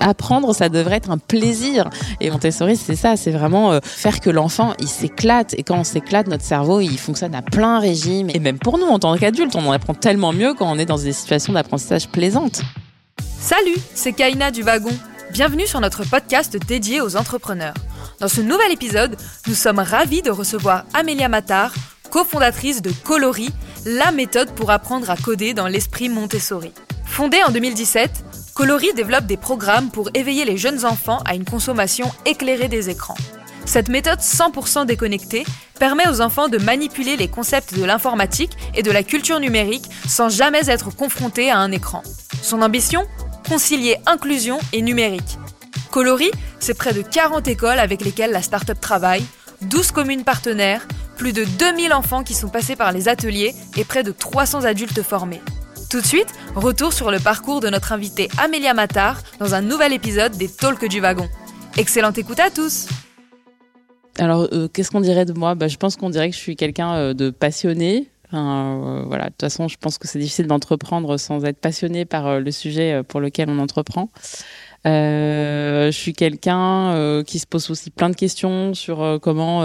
apprendre, ça devrait être un plaisir. Et Montessori, c'est ça, c'est vraiment euh, faire que l'enfant, il s'éclate. Et quand on s'éclate, notre cerveau, il fonctionne à plein régime. Et même pour nous, en tant qu'adultes, on en apprend tellement mieux quand on est dans des situations d'apprentissage plaisantes. Salut, c'est Kaina du Wagon. Bienvenue sur notre podcast dédié aux entrepreneurs. Dans ce nouvel épisode, nous sommes ravis de recevoir Amélia Matar, cofondatrice de Colori, la méthode pour apprendre à coder dans l'esprit Montessori. Fondée en 2017, Colori développe des programmes pour éveiller les jeunes enfants à une consommation éclairée des écrans. Cette méthode 100% déconnectée permet aux enfants de manipuler les concepts de l'informatique et de la culture numérique sans jamais être confrontés à un écran. Son ambition? Concilier inclusion et numérique. Colori, c'est près de 40 écoles avec lesquelles la start-up travaille, 12 communes partenaires, plus de 2000 enfants qui sont passés par les ateliers et près de 300 adultes formés. Tout de suite, retour sur le parcours de notre invitée Amélia Matar dans un nouvel épisode des Talks du Wagon. Excellente écoute à tous Alors, euh, qu'est-ce qu'on dirait de moi? Bah, Je pense qu'on dirait que je suis quelqu'un euh, de passionné. Euh, voilà, de toute façon, je pense que c'est difficile d'entreprendre sans être passionné par le sujet pour lequel on entreprend. Euh, je suis quelqu'un euh, qui se pose aussi plein de questions sur euh, comment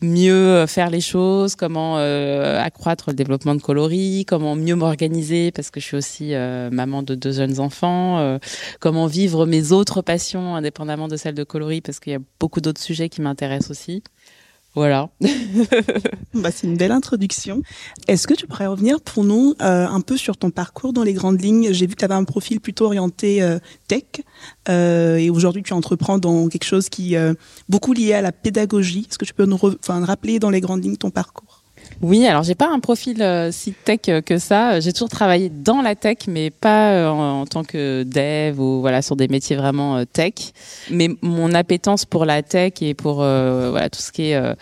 mieux faire les choses, comment accroître le développement de coloris, comment mieux m'organiser parce que je suis aussi maman de deux jeunes enfants, comment vivre mes autres passions indépendamment de celles de coloris parce qu'il y a beaucoup d'autres sujets qui m'intéressent aussi. Voilà. bah, c'est une belle introduction. Est-ce que tu pourrais revenir pour nous euh, un peu sur ton parcours dans les grandes lignes? J'ai vu que tu avais un profil plutôt orienté euh, tech euh, et aujourd'hui tu entreprends dans quelque chose qui est beaucoup lié à la pédagogie. Est-ce que tu peux nous rappeler dans les grandes lignes ton parcours? Oui, alors j'ai pas un profil euh, si tech que ça. J'ai toujours travaillé dans la tech, mais pas euh, en, tant que dev ou voilà sur des métiers vraiment euh, tech. Mais mon appétence pour la tech et pour voilà tout ce qui est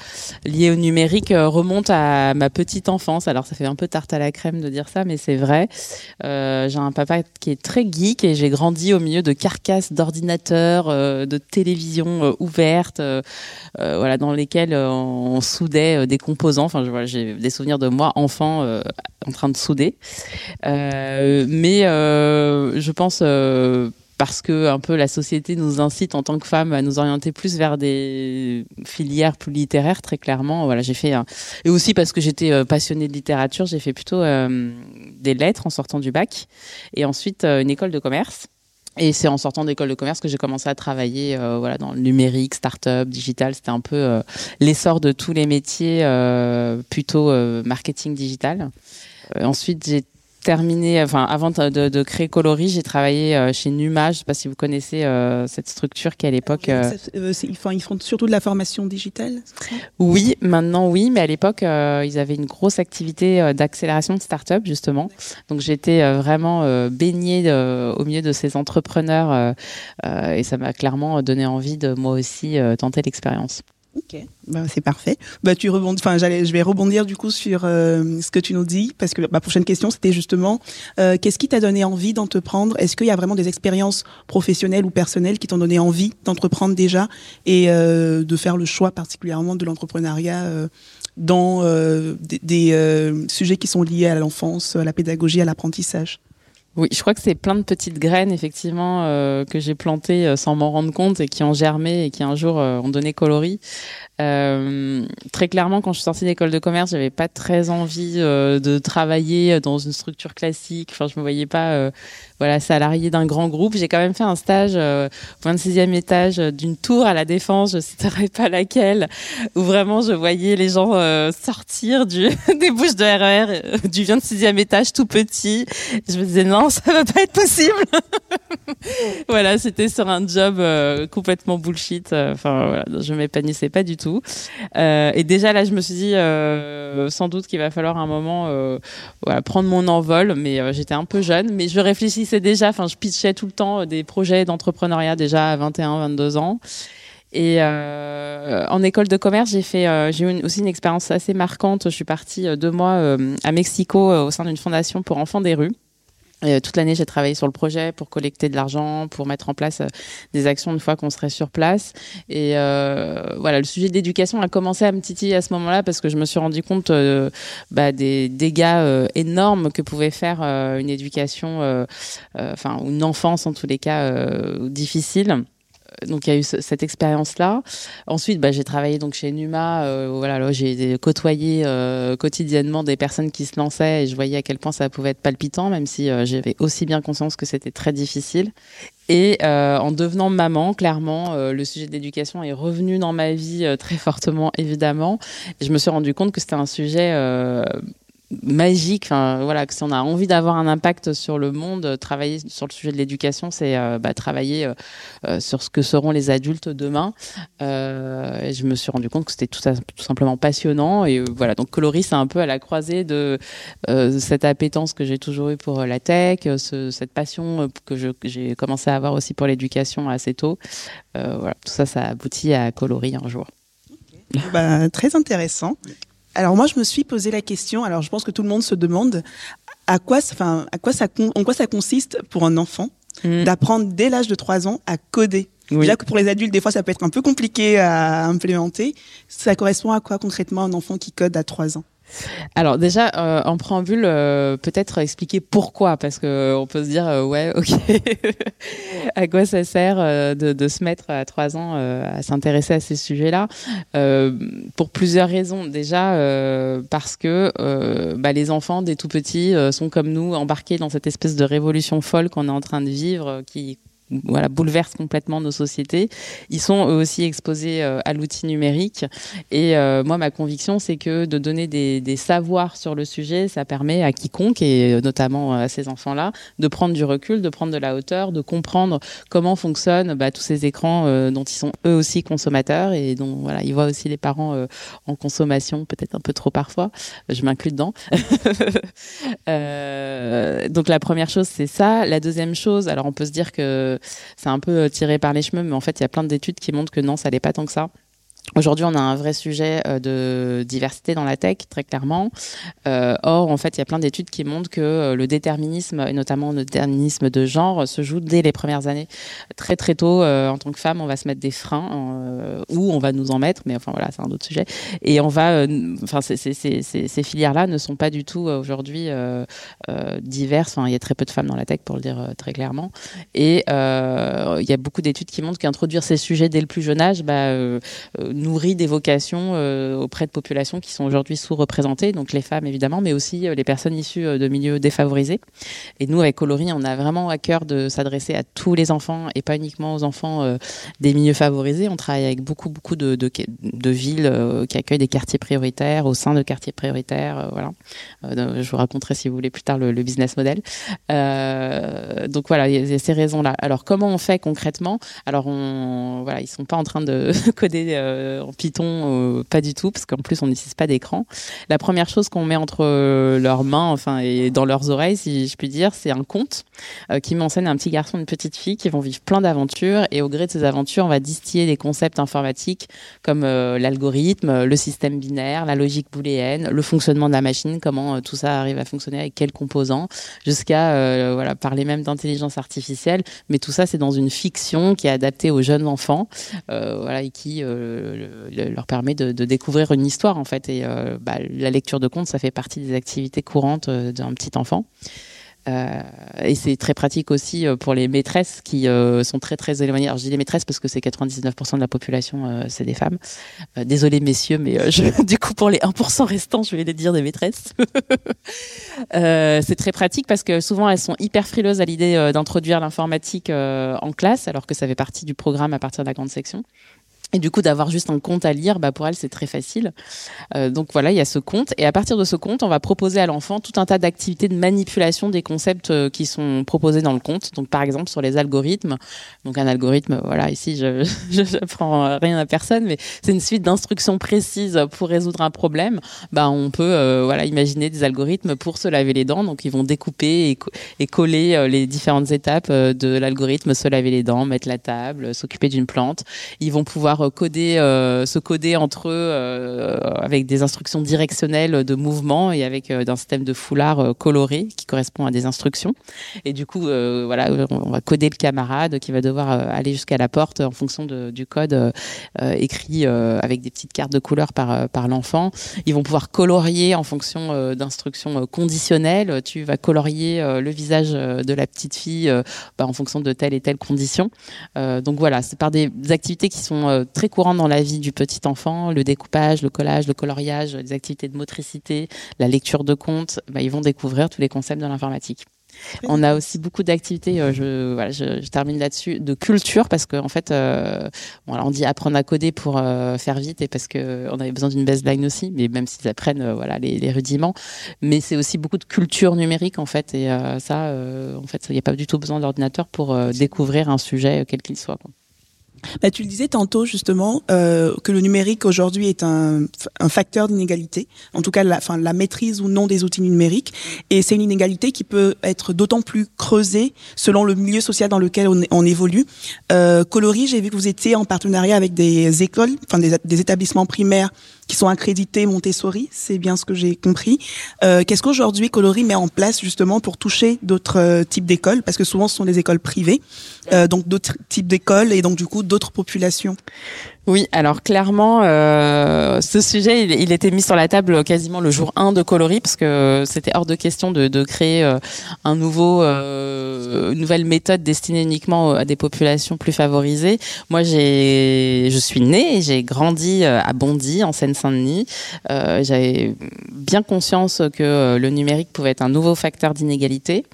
lié au numérique remonte à ma petite enfance. Alors ça fait un peu tarte à la crème de dire ça, mais c'est vrai. j'ai un papa qui est très geek et j'ai grandi au milieu de carcasses d'ordinateurs, de télévisions ouvertes, voilà dans lesquelles on soudait des composants. Enfin, je, des souvenirs de moi enfant euh, en train de souder. Euh, mais euh, je pense parce que un peu la société nous incite en tant que femme à nous orienter plus vers des filières plus littéraires très clairement. Voilà j'ai fait et aussi parce que j'étais passionnée de littérature j'ai fait plutôt des lettres en sortant du bac. Et ensuite une école de commerce et c'est en sortant d'école de commerce que j'ai commencé à travailler euh, voilà, dans le numérique, start-up, digital. C'était un peu euh, l'essor de tous les métiers euh, plutôt marketing digital. ensuite, j'ai terminé, enfin, avant de, de créer Colori, j'ai travaillé euh, chez Numa. Je sais pas si vous connaissez euh, cette structure qui à l'époque. Euh, ils, font, ils font surtout de la formation digitale. Oui, maintenant oui, mais à l'époque ils avaient une grosse activité d'accélération de start-up justement. Donc j'étais vraiment baignée au milieu de ces entrepreneurs et ça m'a clairement donné envie de moi aussi tenter l'expérience. Ok, bah, c'est parfait. Bah, tu rebondis, enfin, je vais rebondir du coup sur euh, ce que tu nous dis parce que ma prochaine question c'était justement euh, qu'est-ce qui t'a donné envie d'entreprendre? Est-ce qu'il y a vraiment des expériences professionnelles ou personnelles qui t'ont donné envie d'entreprendre déjà et euh, de faire le choix particulièrement de l'entrepreneuriat dans des sujets qui sont liés à l'enfance, à la pédagogie, à l'apprentissage? Oui, je crois que c'est plein de petites graines effectivement euh, que j'ai plantées euh, sans m'en rendre compte et qui ont germé et qui un jour euh, ont donné coloris. Très clairement, quand je suis sortie d'école de commerce, j'avais pas très envie de travailler dans une structure classique. Enfin, je me voyais pas voilà, salarié d'un grand groupe. J'ai quand même fait un stage euh, au 26e étage d'une tour à la Défense, je ne citerai pas laquelle, où vraiment je voyais les gens euh, sortir des bouches de RER euh, du 26e étage tout petit. Je me disais non, ça va pas être possible. voilà, c'était sur un job euh, complètement bullshit. Enfin voilà, je m'épanouissais pas du tout. Et déjà là, je me suis dit sans doute qu'il va falloir un moment voilà, prendre mon envol, mais j'étais un peu jeune, mais je réfléchissais déjà, enfin, je pitchais tout le temps euh, des projets d'entrepreneuriat déjà à 21, 22 ans. Et euh, en école de commerce, j'ai fait, euh, j'ai eu aussi une expérience assez marquante. Je suis partie deux mois à Mexico au sein d'une fondation pour enfants des rues. Toute l'année, j'ai travaillé sur le projet pour collecter de l'argent, pour mettre en place des actions une fois qu'on serait sur place. Et voilà, le sujet de l'éducation a commencé à me titiller à ce moment-là parce que je me suis rendu compte bah, des dégâts énormes que pouvait faire une éducation, enfin une enfance en tous les cas difficile donc il y a eu cette expérience-là. Ensuite, bah, j'ai travaillé donc chez Numa. Euh, voilà, j'ai côtoyé euh, quotidiennement des personnes qui se lançaient et je voyais à quel point ça pouvait être palpitant, même si euh, j'avais aussi bien conscience que c'était très difficile. Et en devenant maman, clairement, le sujet de l'éducation est revenu dans ma vie très fortement, évidemment. Je me suis rendu compte que c'était un sujet magique. Enfin, voilà, que si on a envie d'avoir un impact sur le monde, euh, travailler sur le sujet de l'éducation, c'est euh, bah, travailler euh, sur ce que seront les adultes demain. et je me suis rendu compte que c'était tout, simplement passionnant. Et voilà, donc Coloris, c'est un peu à la croisée de cette appétence que j'ai toujours eue pour la tech, cette passion que j'ai commencé à avoir aussi pour l'éducation assez tôt. voilà, tout ça, ça aboutit à Coloris un jour. Bah, très intéressant. Alors moi, je me suis posé la question. Alors je pense que tout le monde se demande à quoi, enfin, à quoi ça, en quoi ça consiste pour un enfant mm. d'apprendre dès l'âge de 3 ans à coder? Déjà que pour les adultes, des fois, ça peut être un peu compliqué à implémenter. Ça correspond à quoi concrètement un enfant qui code à 3 ans? Alors déjà, euh, en préambule, euh, peut-être expliquer pourquoi, parce que euh, on peut se dire, ouais, ok, à quoi ça sert de, de, se mettre à trois ans à s'intéresser à ces sujets-là? Pour plusieurs raisons. Déjà, parce que bah, les enfants, des tout petits, sont comme nous, embarqués dans cette espèce de révolution folle qu'on est en train de vivre, qui voilà, bouleversent complètement nos sociétés. Ils sont eux aussi exposés euh, à l'outil numérique. Et euh, moi, ma conviction, c'est que de donner des, des, savoirs sur le sujet, ça permet à quiconque, et euh, notamment à ces enfants-là, de prendre du recul, de prendre de la hauteur, de comprendre comment fonctionnent bah, tous ces écrans dont ils sont eux aussi consommateurs et dont voilà, ils voient aussi les parents en consommation, peut-être un peu trop parfois. Je m'inclus dedans. donc la première chose, c'est ça. La deuxième chose, alors on peut se dire que c'est un peu euh, tiré par les cheveux, mais en fait, il y a plein d'études qui montrent que non, ça n'est pas tant que ça. Aujourd'hui, on a un vrai sujet euh, de diversité dans la tech, très clairement. Euh, or, en fait, il y a plein d'études qui montrent que euh, le déterminisme, et notamment le déterminisme de genre, se joue dès les premières années. Très, très tôt, en tant que femme, on va se mettre des freins, ou on va nous en mettre, mais enfin voilà, c'est un autre sujet. Et on va, enfin, ces filières-là ne sont pas du tout aujourd'hui diverses. Enfin, il y a très peu de femmes dans la tech, pour le dire très clairement. Et il y a beaucoup d'études qui montrent qu'introduire ces sujets dès le plus jeune âge, bah, nourrit des vocations euh, auprès de populations qui sont aujourd'hui sous-représentées, donc les femmes évidemment, mais aussi euh, les personnes issues euh, de milieux défavorisés. Et nous, avec Coloris, on a vraiment à cœur de s'adresser à tous les enfants et pas uniquement aux enfants des milieux favorisés. On travaille avec beaucoup, beaucoup de, de, villes qui accueillent des quartiers prioritaires, au sein de quartiers prioritaires. voilà. je vous raconterai si vous voulez plus tard le, business model. donc voilà, il y a ces raisons-là. Alors comment on fait concrètement? Alors on, voilà, ils sont pas en train de coder en Python, euh, pas du tout, parce qu'en plus on n'utilise pas d'écran. La première chose qu'on met entre euh, leurs mains, enfin et dans leurs oreilles, si je puis dire, c'est un conte qui m'enseigne un petit garçon, une petite fille qui vont vivre plein d'aventures et au gré de ces aventures, on va distiller des concepts informatiques comme l'algorithme, le système binaire, la logique booléenne, le fonctionnement de la machine, comment tout ça arrive à fonctionner avec quels composants, jusqu'à voilà parler même d'intelligence artificielle. Mais tout ça, c'est dans une fiction qui est adaptée aux jeunes enfants, voilà et qui leur permet de, découvrir une histoire en fait. Et euh, bah, la lecture de contes, ça fait partie des activités courantes euh, d'un petit enfant. Euh, et c'est très pratique aussi pour les maîtresses qui sont très très éloignées. Alors je dis les maîtresses parce que c'est 99% de la population, c'est des femmes. désolé messieurs, mais du coup pour les 1% restants, je vais les dire des maîtresses. c'est très pratique parce que souvent elles sont hyper frileuses à l'idée d'introduire l'informatique en classe, alors que ça fait partie du programme à partir de la grande section. Et du coup, d'avoir juste un compte à lire, bah pour elle, c'est très facile. Euh, donc voilà, il y a ce compte. Et à partir de ce compte, on va proposer à l'enfant tout un tas d'activités de manipulation des concepts euh, qui sont proposés dans le compte. Donc par exemple sur les algorithmes. Donc un algorithme, voilà, ici je je, prends rien à personne, mais c'est une suite d'instructions précises pour résoudre un problème. Bah on peut euh, voilà imaginer des algorithmes pour se laver les dents. Donc ils vont découper et, et coller euh, les différentes étapes de l'algorithme, se laver les dents, mettre la table, s'occuper d'une plante. Ils vont pouvoir pouvoir coder, se coder entre eux avec des instructions directionnelles de mouvement et avec un système de foulard coloré qui correspond à des instructions. Et du coup, voilà, on va coder le camarade qui va devoir aller jusqu'à la porte en fonction du code écrit avec des petites cartes de couleurs par, par l'enfant. Ils vont pouvoir colorier en fonction d'instructions conditionnelles. Tu vas colorier le visage de la petite fille bah, en fonction de telle et telle condition. donc voilà, c'est par des activités qui sont très courantes dans la vie du petit enfant, le découpage, le collage, le coloriage, les activités de motricité, la lecture de comptes, bah, ils vont découvrir tous les concepts de l'informatique. On a aussi beaucoup d'activités, euh, je, voilà, je, termine là-dessus, de culture parce qu'en en fait, euh, on dit apprendre à coder pour euh, faire vite et parce qu'on avait besoin d'une baseline aussi, mais même s'ils apprennent voilà les, rudiments, mais c'est aussi beaucoup de culture numérique en fait et ça, en fait, il n'y a pas du tout besoin d'ordinateur pour découvrir un sujet quel qu'il soit. Bah, tu le disais tantôt justement euh, que le numérique aujourd'hui est un, un facteur d'inégalité, en tout cas la, la maîtrise ou non des outils numériques, et c'est une inégalité qui peut être d'autant plus creusée selon le milieu social dans lequel on, on évolue. Euh, Coloris, j'ai vu que vous étiez en partenariat avec des écoles, enfin des, des établissements primaires qui sont accrédités Montessori, c'est bien ce que j'ai compris. Euh, Qu'est-ce qu'aujourd'hui Coloris met en place justement pour toucher d'autres euh, types d'écoles? Parce que souvent ce sont des écoles privées, euh, donc d'autres types d'écoles et donc du coup d'autres populations. Oui, alors clairement, euh, ce sujet, il, il, était mis sur la table quasiment le jour 1 de Coloris, parce que c'était hors de question de, créer euh, un nouveau, euh, une nouvelle méthode destinée uniquement à des populations plus favorisées. Moi, j'ai, je suis née et j'ai grandi euh, à Bondy, en Seine-Saint-Denis. J'avais bien conscience que le numérique pouvait être un nouveau facteur d'inégalité.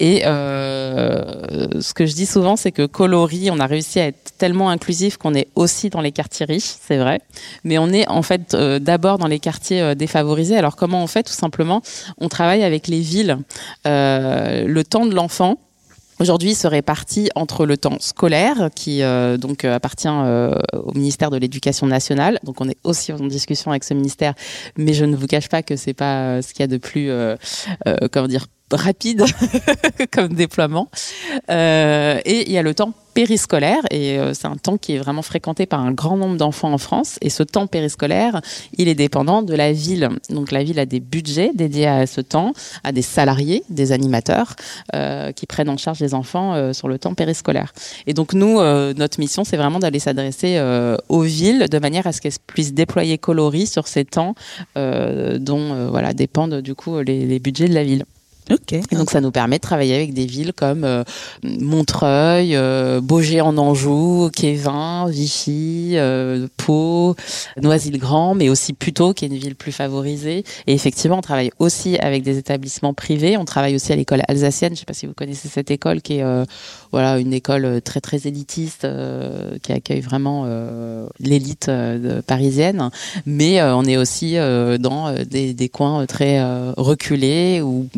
Et euh, ce que je dis souvent, c'est que Coloris, on a réussi à être tellement inclusif qu'on est aussi dans les quartiers riches, c'est vrai, mais on est en fait euh, d'abord dans les quartiers euh, défavorisés. Alors comment on fait Tout simplement, on travaille avec les villes. Euh, le temps de l'enfant, Aujourd'hui, se répartit entre le temps scolaire, qui donc appartient au ministère de l'Éducation nationale. Donc, on est aussi en discussion avec ce ministère, mais je ne vous cache pas que c'est pas ce qu'il y a de plus, comment dire, rapide comme déploiement. Euh, et il y a le temps périscolaire et euh, c'est un temps qui est vraiment fréquenté par un grand nombre d'enfants en France et ce temps périscolaire il est dépendant de la ville. Donc la ville a des budgets dédiés à ce temps à des salariés des animateurs euh, qui prennent en charge les enfants sur le temps périscolaire. Et donc nous notre mission c'est vraiment d'aller s'adresser aux villes de manière à ce qu'elles puissent déployer coloris sur ces temps dont voilà dépendent du coup les budgets de la ville Et donc ça nous permet de travailler avec des villes comme euh, Montreuil, euh, Beaugé en Anjou, Kévin, Vichy, euh, Pau, Noisy-le-Grand, mais aussi Puteaux, qui est une ville plus favorisée. Et effectivement, on travaille aussi avec des établissements privés. On travaille aussi à l'école alsacienne. Je ne sais pas si vous connaissez cette école, qui est euh, voilà une école très très élitiste, qui accueille vraiment l'élite parisienne. Mais on est aussi dans des, des, coins très reculés ou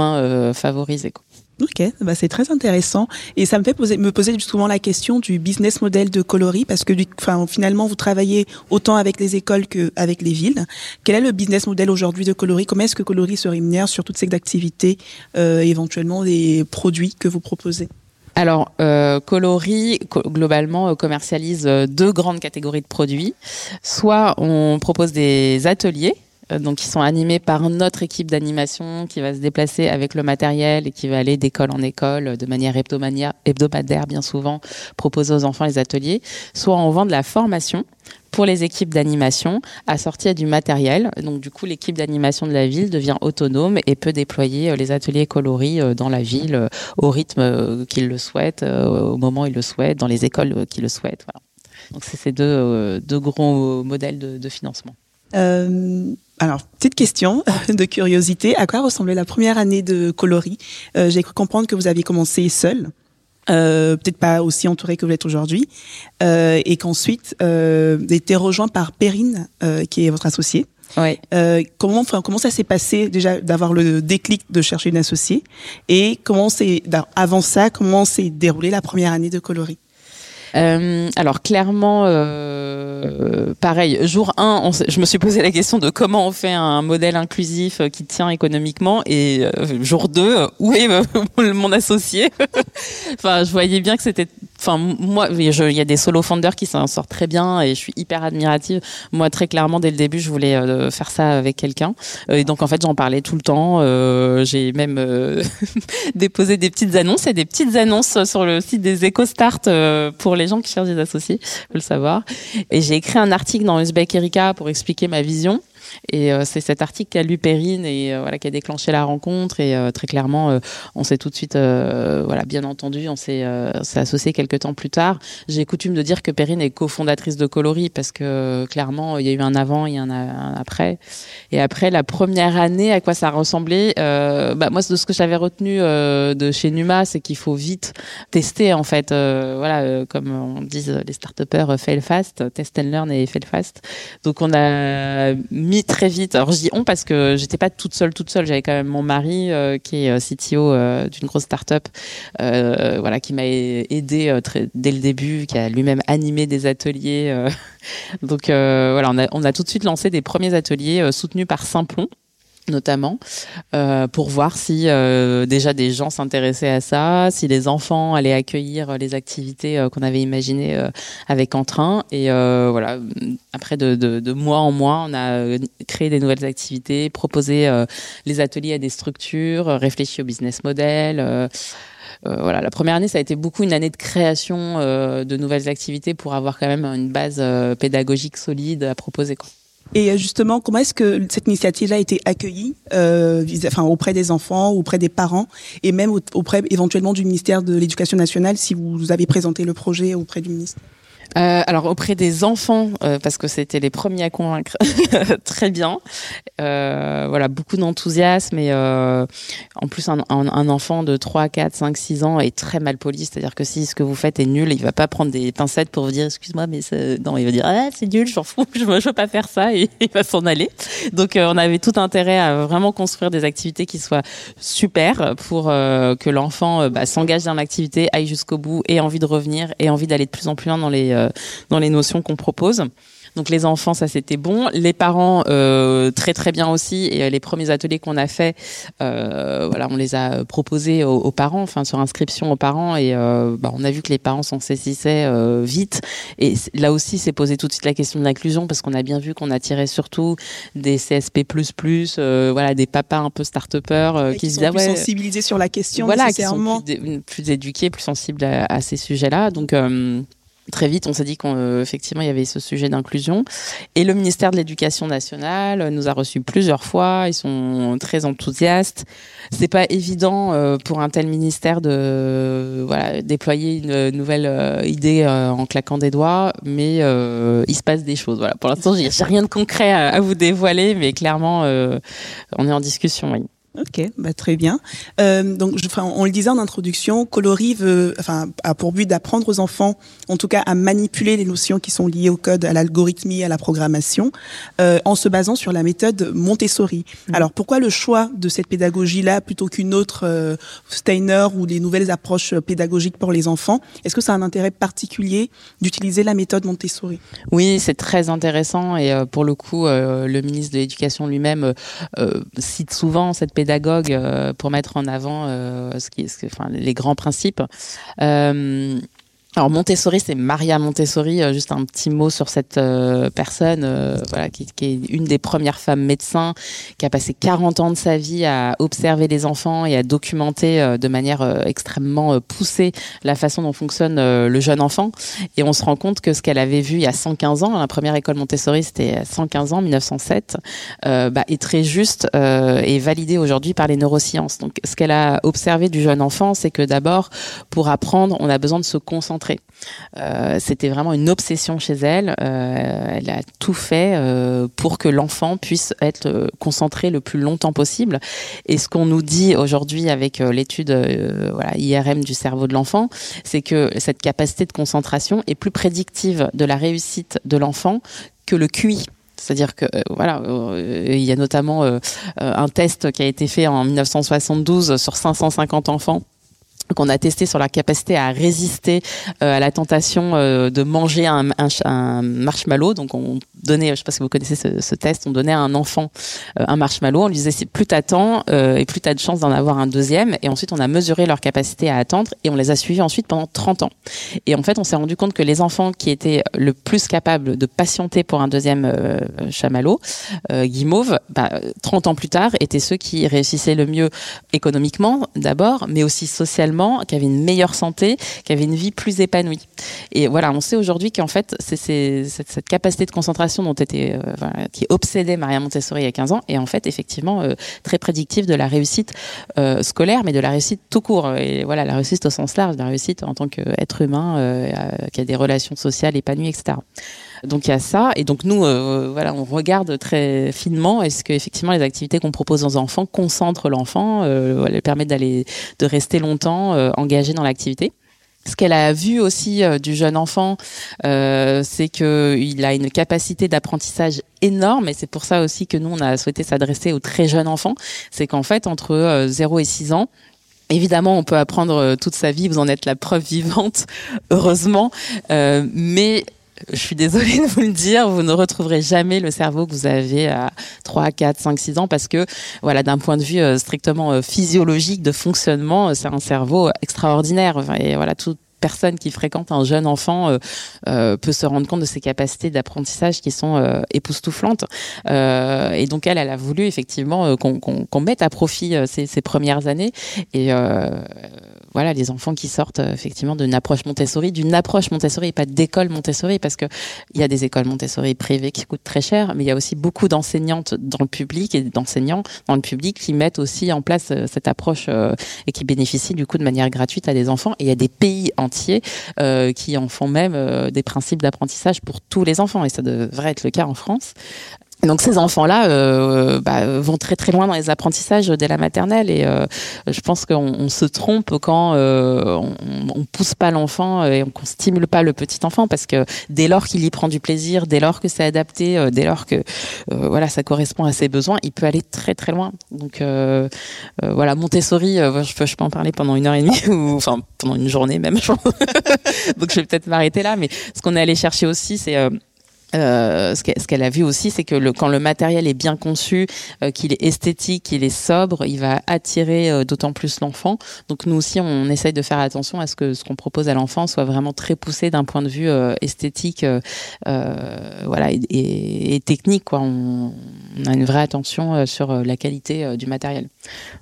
euh, favorisés. Quoi. Ok, bah c'est très intéressant et ça me fait poser, me poser souvent la question du business model de Coloris parce que, enfin, finalement, vous travaillez autant avec les écoles que avec les villes. Quel est le business model aujourd'hui de Coloris Comment est-ce que Coloris se rémunère sur toutes ces activités, euh, éventuellement des produits que vous proposez? Alors, euh, Coloris, co globalement, euh, commercialise euh, deux grandes catégories de produits. Soit on propose des ateliers euh, donc qui sont animés par notre équipe d'animation qui va se déplacer avec le matériel et qui va aller d'école en école de manière hebdomadaire bien souvent, proposer aux enfants les ateliers, soit on vend de la formation pour les équipes d'animation assorties du matériel. Donc du coup, l'équipe d'animation de la ville devient autonome et peut déployer euh, les ateliers coloris euh, dans la ville au rythme qu'il le souhaite, au moment où le souhaite, dans les écoles qui le souhaitent. Voilà. Donc c'est ces deux, deux gros modèles de financement. Euh, alors, petite question de curiosité. À quoi ressemblait la première année de Coloris euh, J'ai cru comprendre que vous aviez commencé seul. Euh, peut-être pas aussi entouré que vous l'êtes aujourd'hui, euh, et qu'ensuite euh, été rejoint par Perrine, euh, qui est votre associée. Oui. Euh, comment, enfin, comment ça s'est passé déjà d'avoir le déclic de chercher une associée, et comment c'est avant ça, comment s'est déroulée la première année de Coloris euh, alors clairement, euh, pareil, jour 1, on, je me suis posé la question de comment on fait un modèle inclusif euh, qui tient économiquement et euh, jour 2, où est mon associé Enfin, je voyais bien que c'était Enfin, moi, il y a des solo founders qui s'en sortent très bien et je suis hyper admirative. Moi, très clairement, dès le début, je voulais faire ça avec quelqu'un. Et donc, en fait, j'en parlais tout le temps. J'ai même déposé des petites annonces et des petites annonces sur le site des EcoStart pour les gens qui cherchent des associés, faut le savoir. Et j'ai écrit un article dans Uzbek Erika pour expliquer ma vision. Et euh, c'est cet article qu'a lu Perrine et euh, voilà qui a déclenché la rencontre. Et euh, très clairement, on s'est tout de suite, voilà, bien entendu, on s'est associé quelques temps plus tard. J'ai coutume de dire que Perrine est cofondatrice de Coloris parce que clairement, il y a eu un avant et un, un après. Et après, la première année, à quoi ça ressemblait bah, Moi, de ce que j'avais retenu de chez Numa, c'est qu'il faut vite tester en fait. voilà, comme on dit les start-upers, fail fast, test and learn et fail fast. Donc on a mis très vite. Alors je dis on parce que j'étais pas toute seule, toute seule. J'avais quand même mon mari euh, qui est euh, CTO euh, d'une grosse start-up, voilà, qui m'a aidé dès le début, qui a lui-même animé des ateliers. Donc voilà, on a, on a tout de suite lancé des premiers ateliers soutenus par Simplon notamment euh, pour voir si euh, déjà des gens s'intéressaient à ça, si les enfants allaient accueillir les activités euh, qu'on avait imaginées avec Entrain et voilà après de, mois en mois on a créé des nouvelles activités, proposé les ateliers à des structures, réfléchi au business model. voilà, la première année, ça a été beaucoup une année de création de nouvelles activités pour avoir quand même une base pédagogique solide à proposer. Quoi. Et euh, justement, comment est-ce que cette initiative a été accueillie euh, enfin, auprès des enfants, auprès des parents, et même auprès éventuellement du ministère de l'Éducation nationale, si vous avez présenté le projet auprès du ministre? Euh, alors auprès des enfants, euh, parce que c'était les premiers à convaincre, très bien. Euh, voilà, beaucoup d'enthousiasme et euh, en plus un, un, enfant de 3, 4, 5, 6 ans est très mal poli, c'est-à-dire que si ce que vous faites est nul, il va pas prendre des pincettes pour vous dire excuse-moi mais non, il va dire ah c'est nul, j'en fous, je je veux pas faire ça et il va s'en aller. Donc on avait tout intérêt à vraiment construire des activités qui soient super pour que l'enfant bah, s'engage dans l'activité, aille jusqu'au bout, ait envie de revenir, ait envie d'aller de plus en plus loin dans les euh, dans les notions qu'on propose. Donc les enfants, ça c'était bon. Les parents, euh, très très bien aussi. Et euh, les premiers ateliers qu'on a fait, euh, voilà, on les a proposés aux, parents, enfin sur inscription aux parents, et euh, bah, on a vu que les parents s'en saisissaient euh, vite. Et là aussi, c'est posé tout de suite la question de l'inclusion parce qu'on a bien vu qu'on attirait surtout des CSP++, voilà, des papas un peu start-upers qui, se disaient ouais, sensibilisés sur la question, voilà, qui sont plus, plus, éduqués, plus sensibles à, à ces sujets-là. Donc Très vite, on s'est dit qu'effectivement, il y avait ce sujet d'inclusion. Et le ministère de l'Éducation nationale nous a reçus plusieurs fois. Ils sont très enthousiastes. C'est pas évident euh, pour un tel ministère de voilà, déployer une nouvelle euh, idée euh, en claquant des doigts, mais il se passe des choses. Voilà. Pour l'instant, j'ai rien de concret à, vous dévoiler, mais clairement, on est en discussion. Oui. Ok, bah très bien. Euh, donc, je, enfin, on le disait en introduction, Colori veut, enfin, a pour but d'apprendre aux enfants, en tout cas, à manipuler les notions qui sont liées au code, à l'algorithmie, à la programmation, euh, en se basant sur la méthode Montessori. Mm. Alors, pourquoi le choix de cette pédagogie-là plutôt qu'une autre euh, Steiner ou les nouvelles approches pédagogiques pour les enfants? Est-ce que ça a un intérêt particulier d'utiliser la méthode Montessori? Oui, c'est très intéressant et euh, pour le coup, euh, le ministre de l'Éducation lui-même cite souvent cette pédagogie pédagogue euh, pour mettre en avant euh, ce qui, les grands principes. Euh, alors Montessori, c'est Maria Montessori. Euh, juste un petit mot sur cette euh, personne, euh, voilà, qui, qui, est une des premières femmes médecins, qui a passé 40 ans de sa vie à observer les enfants et à documenter de manière extrêmement poussée la façon dont fonctionne le jeune enfant. Et on se rend compte que ce qu'elle avait vu il y a 115 ans, la première école Montessori, c'était 115 ans, 1907, bah, est très juste et validé aujourd'hui par les neurosciences. Donc, ce qu'elle a observé du jeune enfant, c'est que d'abord, pour apprendre, on a besoin de se concentrer euh, c'était vraiment une obsession chez elle. Euh, elle a tout fait euh, pour que l'enfant puisse être concentré le plus longtemps possible. Et ce qu'on nous dit aujourd'hui avec l'étude IRM du cerveau de l'enfant, c'est que cette capacité de concentration est plus prédictive de la réussite de l'enfant que le QI. C'est-à-dire que voilà, il y a notamment un test qui a été fait en 1972 sur 550 enfants qu'on a testé sur la capacité à résister à la tentation de manger un, marshmallow. Donc on donnait, je sais pas si vous connaissez ce, test, on donnait à un enfant un marshmallow, on lui disait plus t'attends et plus t'as de chances d'en avoir un deuxième. Et ensuite on a mesuré leur capacité à attendre et on les a suivis ensuite pendant 30 ans. Et en fait on s'est rendu compte que les enfants qui étaient le plus capables de patienter pour un deuxième euh, chamallow, euh, guimauve, bah, 30 ans plus tard, étaient ceux qui réussissaient le mieux économiquement d'abord, mais aussi socialement, qui avaient une meilleure santé, qui avaient une vie plus épanouie. Et voilà, on sait aujourd'hui qu'en fait, c'est cette, capacité de concentration dont était, euh, qui obsédait Maria Montessori il y a 15 ans, et en fait, effectivement, euh, très prédictive de la réussite euh, scolaire, mais de la réussite tout court. Et voilà, la réussite au sens large, la réussite en tant qu'être humain, qui a des relations sociales épanouies, etc. Donc il y a ça, et donc nous, euh, voilà, on regarde très finement est-ce que effectivement les activités qu'on propose aux enfants concentrent l'enfant, euh, voilà, permettent d'aller, de rester longtemps euh, engagé dans l'activité. Ce qu'elle a vu aussi euh, du jeune enfant, euh, c'est qu'il a une capacité d'apprentissage énorme, et c'est pour ça aussi que nous, on a souhaité s'adresser aux très jeunes enfants. C'est qu'en fait, entre euh, 0 et 6 ans, Évidemment, on peut apprendre toute sa vie, vous en êtes la preuve vivante, heureusement, euh, mais je suis désolée de vous le dire, vous ne retrouverez jamais le cerveau que vous avez à 3, 4, 5, 6 ans parce que, voilà, d'un point de vue euh, strictement euh, physiologique de fonctionnement, euh, c'est un cerveau extraordinaire. Et voilà, tout, personne qui fréquente un jeune enfant peut se rendre compte de ses capacités d'apprentissage qui sont époustouflantes. et donc elle, elle a voulu effectivement qu'on qu qu mette à profit ces, premières années. Et voilà, les enfants qui sortent effectivement d'une approche Montessori, d'une approche Montessori pas d'école Montessori, parce que il y a des écoles Montessori privées qui coûtent très cher, mais il y a aussi beaucoup d'enseignantes dans le public et d'enseignants dans le public qui mettent aussi en place cette approche et qui bénéficient du coup de manière gratuite à des enfants. Et il y a des pays en entiers euh, qui en font même euh, des principes d'apprentissage pour tous les enfants et ça devrait être le cas en France. Donc ces enfants-là euh, bah, vont très très loin dans les apprentissages dès la maternelle et euh, je pense qu'on on se trompe quand euh, on, on pousse pas l'enfant et on stimule pas le petit enfant parce que dès lors qu'il y prend du plaisir, dès lors que c'est adapté, euh, dès lors que euh, voilà ça correspond à ses besoins, il peut aller très très loin. Donc euh, voilà Montessori, je peux je peux en parler pendant une heure et demie ou enfin pendant une journée même. Donc je vais peut-être m'arrêter là, mais ce qu'on est allé chercher aussi c'est euh, ce qu'elle a vu aussi, c'est que le, quand le matériel est bien conçu, euh, qu'il est esthétique, qu'il est sobre, il va attirer euh, d'autant plus l'enfant. Donc nous aussi, on essaye de faire attention à ce que ce qu'on propose à l'enfant soit vraiment très poussé d'un point de vue euh, esthétique, euh, voilà, et, et, et, technique. Quoi. On, on, a une vraie attention sur la qualité du matériel.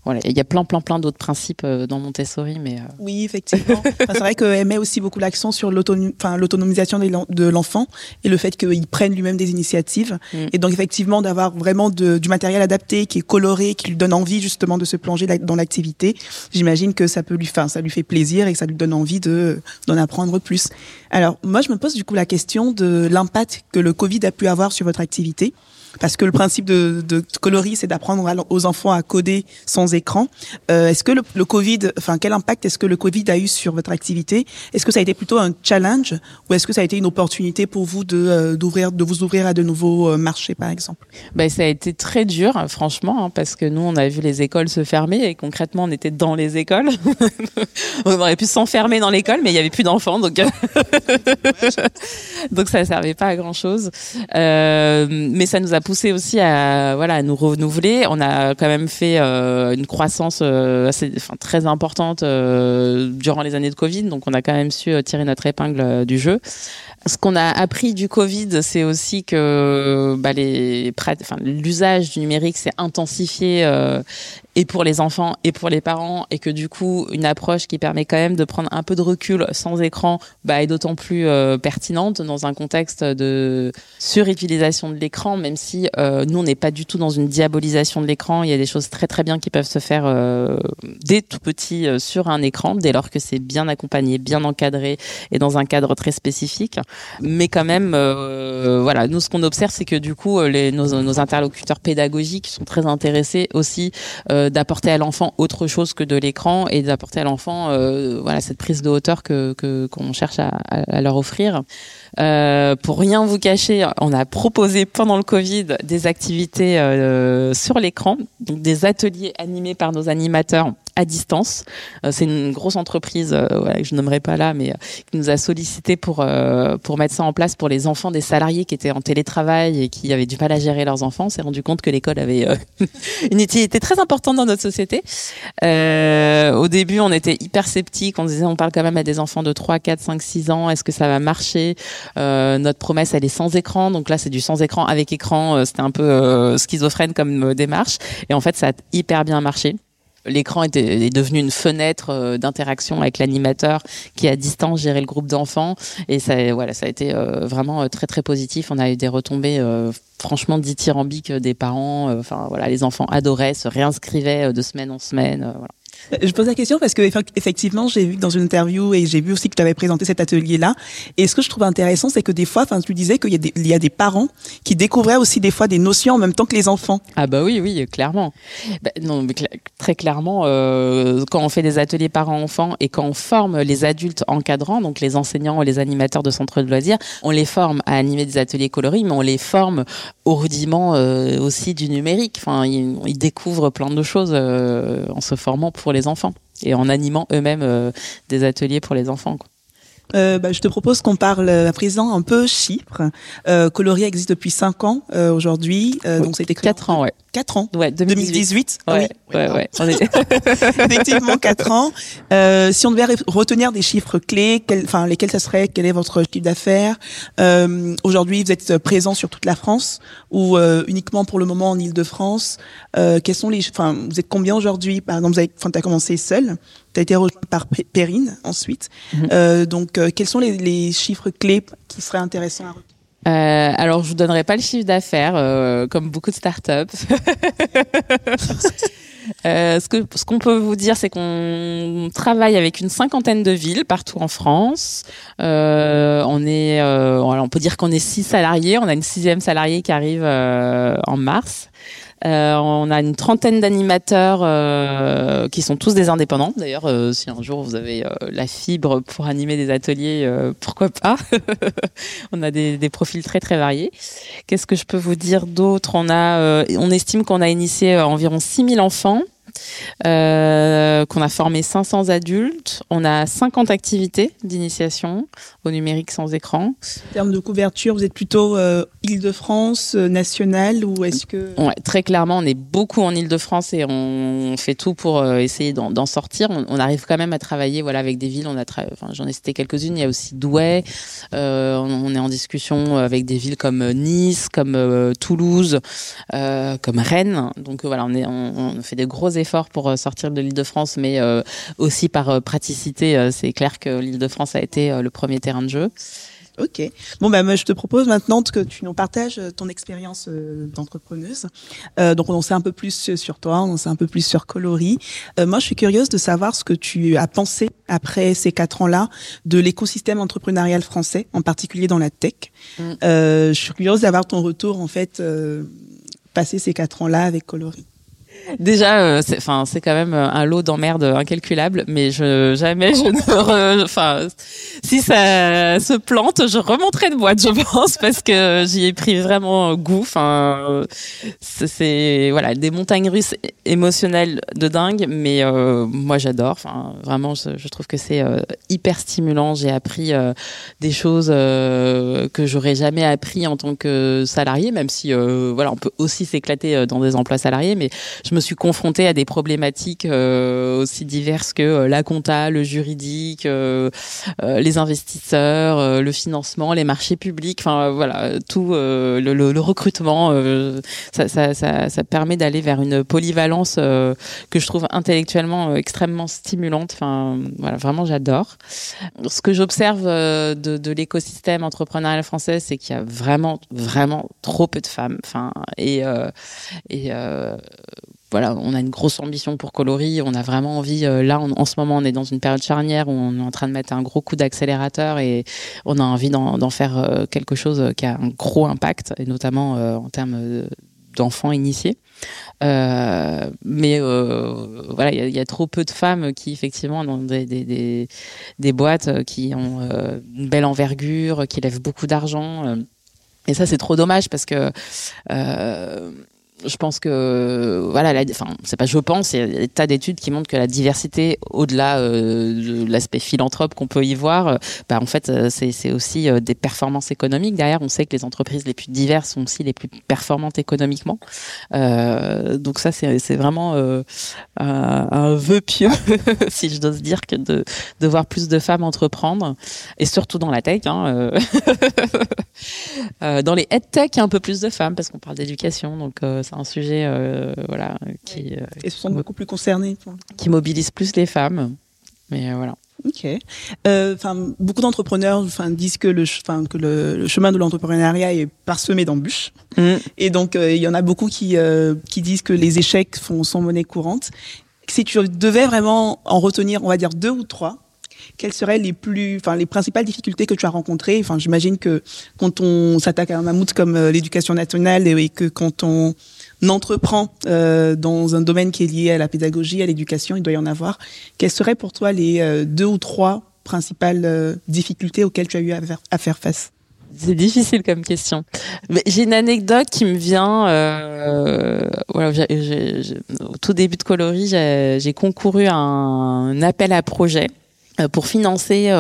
Voilà, il y a plein, plein, plein d'autres principes dans Montessori, mais oui, effectivement. enfin, c'est vrai qu'elle met aussi beaucoup l'accent sur l'autonomisation de l'enfant et le fait qu'il prenne lui-même des initiatives. Mm. Et donc, effectivement, d'avoir vraiment de, du matériel adapté, qui est coloré, qui lui donne envie justement de se plonger dans l'activité. J'imagine que ça peut lui, enfin, ça lui fait plaisir et que ça lui donne envie de d'en apprendre plus. Alors, moi, je me pose du coup la question de l'impact que le Covid a pu avoir sur votre activité parce que le principe de, de coloris, c'est d'apprendre aux enfants à coder sans écran. Euh, est-ce que le, le, Covid, enfin, quel impact est-ce que le Covid a eu sur votre activité? Est-ce que ça a été plutôt un challenge ou est-ce que ça a été une opportunité pour vous de euh, d'ouvrir, de vous ouvrir à de nouveaux euh, marchés, par exemple? Ben, ça a été très dur, franchement, hein, parce que nous, on a vu les écoles se fermer et concrètement, on était dans les écoles. on aurait pu s'enfermer dans l'école, mais il y avait plus d'enfants, donc donc ça servait pas à grand chose. Mais ça nous a poussé aussi à voilà à nous renouveler. On a quand même fait euh, une croissance euh, assez, enfin, très importante euh, durant les années de Covid, donc on a quand même su tirer notre épingle du jeu. Ce qu'on a appris du Covid, c'est aussi que bah, les, enfin, l'usage du numérique s'est intensifié et pour les enfants et pour les parents, et que du coup, une approche qui permet quand même de prendre un peu de recul sans écran bah, est d'autant plus euh, pertinente dans un contexte de surutilisation de l'écran, même si euh, nous, on n'est pas du tout dans une diabolisation de l'écran. Il y a des choses très très bien qui peuvent se faire euh, dès tout petit euh, sur un écran, dès lors que c'est bien accompagné, bien encadré et dans un cadre très spécifique. Mais quand même, euh, voilà, nous, ce qu'on observe, c'est que du coup, les, nos, nos, interlocuteurs pédagogiques sont très intéressés aussi d'apporter à l'enfant autre chose que de l'écran et d'apporter à l'enfant euh, voilà cette prise de hauteur qu'on cherche à, leur offrir. Euh, pour rien vous cacher, on a proposé pendant le Covid des activités euh, sur l'écran, donc des ateliers animés par nos animateurs à distance. c'est une grosse entreprise voilà, que je nommerai pas là, mais qui nous a sollicité pour pour mettre ça en place pour les enfants des salariés qui étaient en télétravail et qui avaient du mal à gérer leurs enfants. On s'est rendu compte que l'école avait une utilité très importante dans notre société. au début, on était hyper sceptiques. On disait, on parle quand même à des enfants de 3, 4, 5, 6 ans. Est-ce que ça va marcher? Notre promesse, elle est sans écran. Donc là, c'est du sans écran avec écran. C'était un peu schizophrène comme démarche. Et en fait, ça a hyper bien marché. L'écran est, devenu une fenêtre euh, d'interaction avec l'animateur qui à distance gérait le groupe d'enfants et ça voilà ça a été euh, vraiment euh, très très positif on a eu des retombées franchement dithyrambiques des parents enfin voilà les enfants adoraient se réinscrivaient de semaine en semaine voilà. Je pose la question parce que effectivement, j'ai vu dans une interview et j'ai vu aussi que tu avais présenté cet atelier-là. Et ce que je trouve intéressant, c'est que des fois, enfin, tu disais qu'il y, a des, parents qui découvraient aussi des fois des notions en même temps que les enfants. Ah bah oui, oui, clairement. Bah, non, mais très clairement, euh, quand on fait des ateliers parents-enfants et quand on forme les adultes encadrants, donc les enseignants ou les animateurs de centres de loisirs, on les forme à animer des ateliers coloris, mais on les forme au rudiment euh, aussi du numérique. Enfin, ils, ils, découvrent plein de choses euh, en se formant pour les enfants et en animant eux-mêmes euh, des ateliers pour les enfants. Euh, bah, je te propose qu'on parle à présent un peu Chypre. Euh, Coloria existe depuis 5 ans euh, aujourd'hui. Euh, donc c'était 4 ans, ouais. 4 ans. Ouais, 2018. 2018. Ouais, ah oui. ouais, ouais. Effectivement, 4 ans. Euh, si on devait retenir des chiffres clés, enfin lesquels ça serait? Quel est votre chiffre d'affaires? Euh, Aujourd'hui, vous êtes présent sur toute la France ou euh, uniquement pour le moment en Île-de-France? Quels sont les Enfin, vous êtes combien aujourd'hui? Par exemple, vous avez, enfin, as commencé seul. Tu as été rejoint par Perrine ensuite. Mm-hmm. donc, quels sont les, les chiffres clés qui seraient intéressants à retenir? Euh, alors, je vous donnerai pas le chiffre d'affaires, euh, comme beaucoup de startups. euh, ce que ce qu'on peut vous dire, c'est qu'on travaille avec une cinquantaine de villes partout en France. Euh, on est, euh, on peut dire qu'on est six salariés. On a une sixième salariée qui arrive euh, en mars. Euh, on a une trentaine d'animateurs euh, qui sont tous des indépendants. D'ailleurs, euh, si un jour vous avez la fibre pour animer des ateliers, pourquoi pas On a des, des, profils très très variés. Qu'est-ce que je peux vous dire d'autre? On a, on estime qu'on a initié environ 6000 enfants euh, qu'on a formé 500 adultes. On a 50 activités d'initiation au numérique sans écran. En termes de couverture, vous êtes plutôt euh, Île-de-France, euh, nationale ou est-ce que... Ouais, très clairement, on est beaucoup en Île-de-France et on fait tout pour euh, essayer d'en sortir. On, on, arrive quand même à travailler voilà, avec des villes. On a enfin, J'en ai cité quelques-unes. Il y a aussi Douai. Euh, on, est en discussion avec des villes comme Nice, comme Toulouse, comme Rennes. Donc voilà, on, est, on, on fait des gros efforts pour euh, sortir de l'Île-de-France, mais euh, aussi par euh, praticité. c'est clair que l'Île-de-France a été le premier terrain de jeu. Ok. Bon, bah, moi, je te propose maintenant que tu nous partages ton expérience d'entrepreneuse. Euh, donc, on en sait un peu plus sur toi, on en sait un peu plus sur Colori. Euh, moi, je suis curieuse de savoir ce que tu as pensé après ces quatre ans-là de l'écosystème entrepreneurial français, en particulier dans la tech. Mm. Je suis curieuse d'avoir ton retour, en fait, passé ces quatre ans-là avec Colori. Déjà, euh, c'est, enfin, c'est quand même euh, un lot d'emmerdes incalculable, mais je jamais je ne, enfin, si ça se plante, je remonterai de boîte, je pense, parce que j'y ai pris vraiment goût. Enfin, c'est, voilà, des montagnes russes émotionnelles de dingue, mais euh, moi j'adore. Enfin, vraiment, je, trouve que c'est hyper stimulant. J'ai appris des choses que j'aurais jamais appris en tant que salarié, même si, voilà, on peut aussi s'éclater dans des emplois salariés, mais je me suis confrontée à des problématiques euh, aussi diverses que euh, la compta, le juridique, euh, les investisseurs, le financement, les marchés publics, enfin voilà, tout le, recrutement. Ça, permet d'aller vers une polyvalence que je trouve intellectuellement extrêmement stimulante. Enfin voilà, vraiment j'adore. Ce que j'observe de, l'écosystème entrepreneurial français, c'est qu'il y a vraiment, vraiment trop peu de femmes. Enfin et voilà, on a une grosse ambition pour Colori. On a vraiment envie. Euh, là, en ce moment, on est dans une période charnière où on est en train de mettre un gros coup d'accélérateur et on a envie d'en faire euh, quelque chose qui a un gros impact, et notamment euh, en termes d'enfants initiés. mais voilà, il y, a trop peu de femmes qui effectivement ont des, des, des, des boîtes qui ont une belle envergure, qui lèvent beaucoup d'argent. et ça, c'est trop dommage parce que je pense que voilà, enfin c'est pas je pense, il y a des tas d'études qui montrent que la diversité, au-delà euh, de l'aspect philanthrope qu'on peut y voir, euh, bah, en fait euh, c'est aussi des performances économiques. Derrière, on sait que les entreprises les plus diverses sont aussi les plus performantes économiquement. donc ça c'est vraiment un, vœu pieux, si je dois dire, que de, de voir plus de femmes entreprendre et surtout dans la tech. Hein, dans les head tech, il y a un peu plus de femmes parce qu'on parle d'éducation, donc c'est un sujet euh, voilà qui euh, et se sont beaucoup plus concernés qui mobilise plus les femmes mais euh, voilà Ok. Enfin, beaucoup d'entrepreneurs, enfin, disent que le, enfin, que le, chemin de l'entrepreneuriat est parsemé d'embûches. Mm. Et donc, il y en a beaucoup qui qui disent que les échecs font sont monnaie courante. Si tu devais vraiment en retenir, on va dire deux ou trois, quelles seraient les plus, enfin, les principales difficultés que tu as rencontrées? Enfin, j'imagine que quand on s'attaque à un mammouth comme l'éducation nationale et que quand on entreprend euh, dans un domaine qui est lié à la pédagogie, à l'éducation, il doit y en avoir. Quelles seraient pour toi les euh, deux ou trois principales euh, difficultés auxquelles tu as eu à faire, face? C'est difficile comme question. J'ai une anecdote qui me vient. voilà, au tout début de Coloris, j'ai concouru à un appel à projet pour financer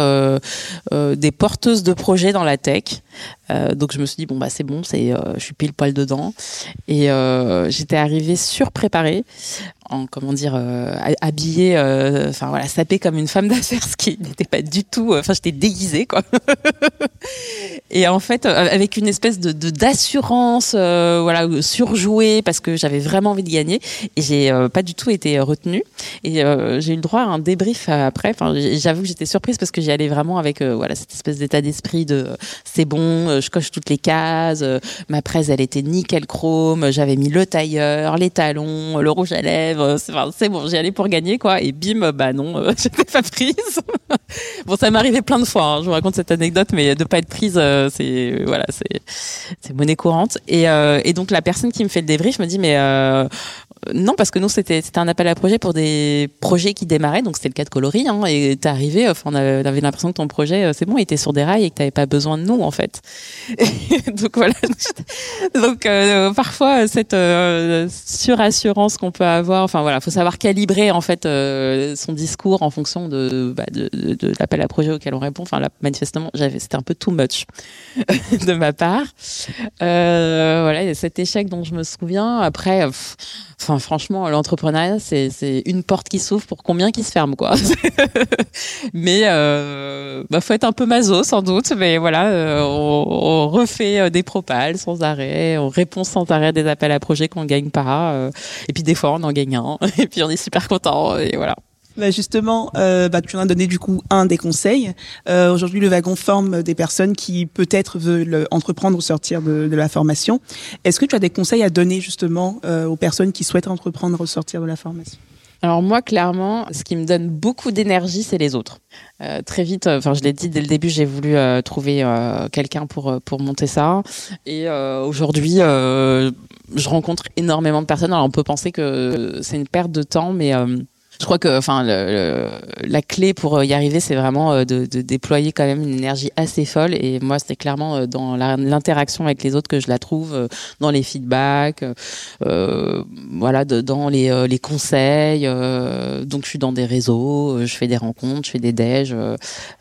des porteuses de projets dans la tech. Euh, donc je me suis dit bon bah c'est bon, c'est euh, je suis pile poil dedans. Et euh, j'étais arrivée surpréparée en comment dire habillée enfin voilà sapée comme une femme d'affaires ce qui n'était pas du tout enfin j'étais déguisée quoi. Et en fait avec une espèce de d'assurance voilà surjouée parce que j'avais vraiment envie de gagner. Et j'ai pas du tout été retenue. Et j'ai eu le droit à un débrief après. Enfin j'avoue que j'étais surprise parce que j'y allais vraiment avec voilà cette espèce d'état d'esprit de c'est bon je coche toutes les cases. ma presse, elle était nickel chrome. J'avais mis le tailleur, les talons, le rouge à lèvres. C'est bon, j'y allais pour gagner, quoi. Et bim, bah non, euh, j'étais pas prise. bon, ça m'est arrivé plein de fois. Hein. Je vous raconte cette anecdote, mais de pas être prise, euh, c'est voilà, c'est monnaie courante. Et, euh, et donc la personne qui me fait le débrief me dit, mais non, parce que nous, c'était un appel à projet pour des projets qui démarraient, donc c'était le cas de Coloris, hein, et t'es arrivé, enfin, on avait, l'impression que ton projet, euh, c'est bon, il était sur des rails et que t'avais pas besoin de nous, en fait. donc voilà. donc euh, parfois, cette euh, surassurance qu'on peut avoir, enfin voilà, faut savoir calibrer, en fait, son discours en fonction de, bah, de, de, l'appel à projet auquel on répond. Enfin, là, manifestement, c'était un peu too much de ma part. voilà, y a cet échec dont je me souviens. Après, Franchement, l'entrepreneuriat, c'est une porte qui s'ouvre pour combien qui se ferme, quoi. mais euh, bah, faut être un peu maso, sans doute. Mais voilà, euh, on, refait euh, des propales sans arrêt, on répond sans arrêt des appels à projets qu'on gagne pas. Et puis des fois, on en gagne un. Et puis on est super content. Et voilà. Bah justement, euh, bah, tu en as donné du coup un des conseils. Euh, Aujourd'hui, le wagon forme des personnes qui peut-être veulent entreprendre ou sortir de, la formation. Est-ce que tu as des conseils à donner justement euh, aux personnes qui souhaitent entreprendre ou sortir de la formation? Alors moi, clairement, ce qui me donne beaucoup d'énergie, c'est les autres. Euh, très vite, euh, enfin je l'ai dit dès le début, j'ai voulu euh, trouver euh, quelqu'un pour pour monter ça. Et aujourd'hui, je rencontre énormément de personnes. Alors on peut penser que c'est une perte de temps, mais je crois que enfin le, la clé pour y arriver c'est vraiment euh, de, de, déployer quand même une énergie assez folle. Et moi c'était clairement euh, dans l'interaction avec les autres que je la trouve euh, dans les feedbacks euh, voilà dans les, les conseils donc je suis dans des réseaux je fais des rencontres je fais des déj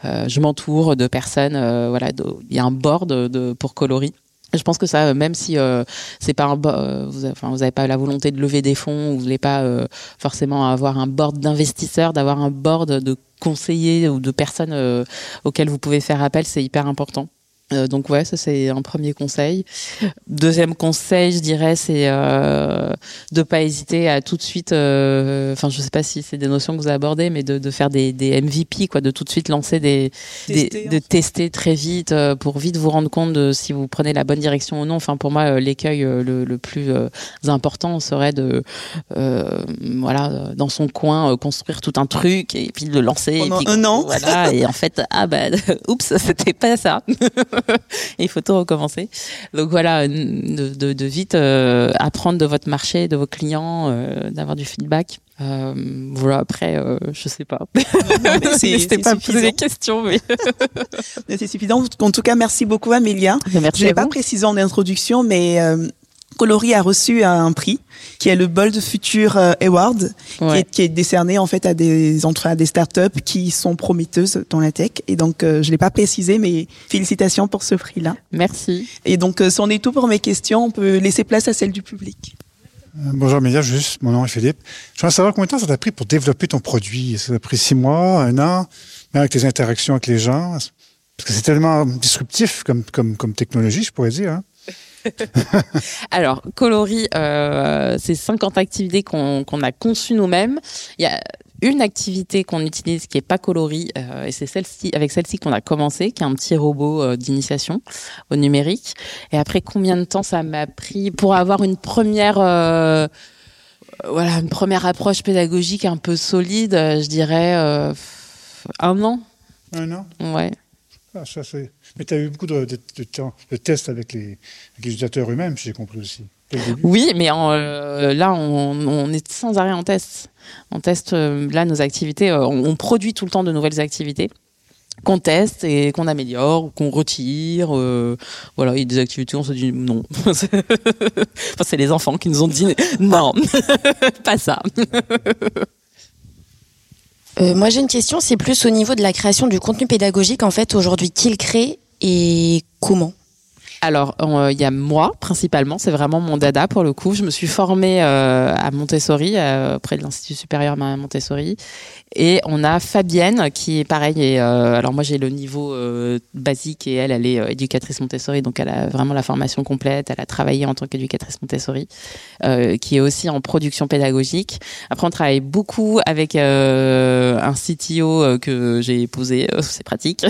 je m'entoure de personnes voilà il y a un board de, pour coloris je pense que ça, même si euh, c'est pas un, euh, vous, avez pas la volonté de lever des fonds, ou vous voulez pas euh, forcément avoir un board d'investisseurs, d'avoir un board de conseillers ou de personnes euh, auxquelles vous pouvez faire appel, c'est hyper important. Euh, donc ouais, ça c'est un premier conseil. Deuxième conseil, je dirais, c'est euh, de pas hésiter à tout de suite. Euh, enfin, je sais pas si c'est des notions que vous abordez, mais de, de faire des, des, MVP, quoi, de tout de suite lancer des, des de tester très vite euh, pour vite vous rendre compte de si vous prenez la bonne direction ou non. Enfin, pour moi, euh, l'écueil le, le, plus important serait de voilà dans son coin construire tout un truc et puis de le lancer. Pendant et puis, un an. Voilà. et en fait, ah bah, oups, c'était pas ça. il faut tout recommencer. Donc voilà, de, de, de vite euh, apprendre de votre marché, de vos clients, euh, d'avoir du feedback. Euh, voilà, après, euh, je sais pas. C'était pas poser des questions, mais. c'est suffisant. En tout cas, merci beaucoup, Amélia. Merci je n'ai pas précisé en introduction, mais Coloris a reçu un prix qui est le Bold Future euh, Award, qui, est, décerné en fait à des à des startups qui sont prometteuses dans la tech. Et donc, euh, je l'ai pas précisé, mais félicitations pour ce prix-là. Merci. Et donc, euh, c'en est tout pour mes questions. On peut laisser place à celle du public. bonjour Média, juste mon nom est Philippe. Je voudrais savoir combien de temps ça t'a pris pour développer ton produit. Ça t'a pris six mois, un an, même avec tes interactions avec les gens? Parce que c'est tellement disruptif comme, comme, comme technologie, je pourrais dire. Hein. Alors, Coloris, euh, c'est 50 activités qu'on a conçues nous-mêmes. Il y a une activité qu'on utilise qui est pas coloris euh, et c'est celle-ci avec celle-ci qu'on a commencé qui est un petit robot euh, d'initiation au numérique. Et après combien de temps ça m'a pris pour avoir une première voilà une première approche pédagogique un peu solide je dirais un an. Un an? Ouais ah, Mais tu as eu beaucoup de, tests avec les, utilisateurs eux-mêmes, j'ai compris aussi. Oui, mais euh, là, on, est sans arrêt en test. On teste euh, là nos activités. Euh, on, produit tout le temps de nouvelles activités qu'on teste et qu'on améliore qu'on retire. voilà, il y a des activités, on se dit non. enfin, c'est les enfants qui nous ont dit non, pas ça. Euh, moi, j'ai une question, c'est plus au niveau de la création du contenu pédagogique, en fait, aujourd'hui, qui le crée et comment? Alors, il y a moi principalement, c'est vraiment mon dada pour le coup. Je me suis formée euh, à Montessori, euh, auprès de l'Institut supérieur Montessori, et on a Fabienne qui est pareil. Et, euh, alors moi j'ai le niveau euh, basique et elle, elle est euh, éducatrice Montessori, donc elle a vraiment la formation complète. Elle a travaillé en tant qu'éducatrice Montessori, qui est aussi en production pédagogique. Après on travaille beaucoup avec un CTO que j'ai épousé, c'est pratique.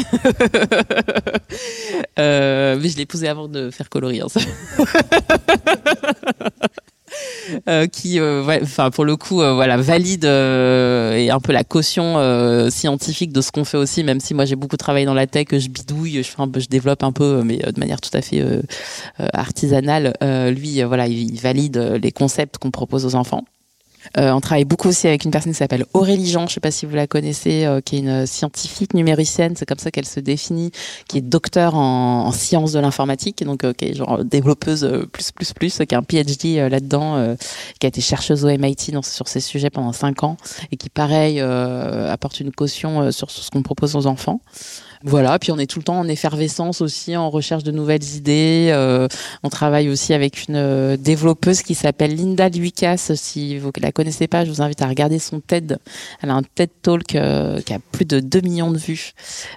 mais je l'ai épousé avant de faire coloris. Hein, Euh, qui, euh, enfin pour le coup, euh, voilà, valide et un peu la caution scientifique de ce qu'on fait aussi. Même si moi j'ai beaucoup travaillé dans la tech, je bidouille, je, fais je développe un peu, mais de manière tout à fait artisanale. lui, voilà, il valide les concepts qu'on propose aux enfants. Euh, on travaille beaucoup aussi avec une personne qui s'appelle Aurélie Jean, je sais pas si vous la connaissez, euh, qui est une scientifique numéricienne, c'est comme ça qu'elle se définit, qui est docteur en, en sciences de l'informatique, donc euh, qui est genre développeuse plus plus plus, qui a un PhD là-dedans, qui a été chercheuse au MIT sur ces sujets pendant cinq ans et qui pareil apporte une caution sur ce qu'on propose aux enfants. Voilà, puis on est tout le temps en effervescence aussi, en recherche de nouvelles idées. Euh, on travaille aussi avec une euh, développeuse qui s'appelle Linda Lucas. Si vous la connaissez pas, je vous invite à regarder son TED. Elle a un TED Talk euh, qui a plus de 2 millions de vues.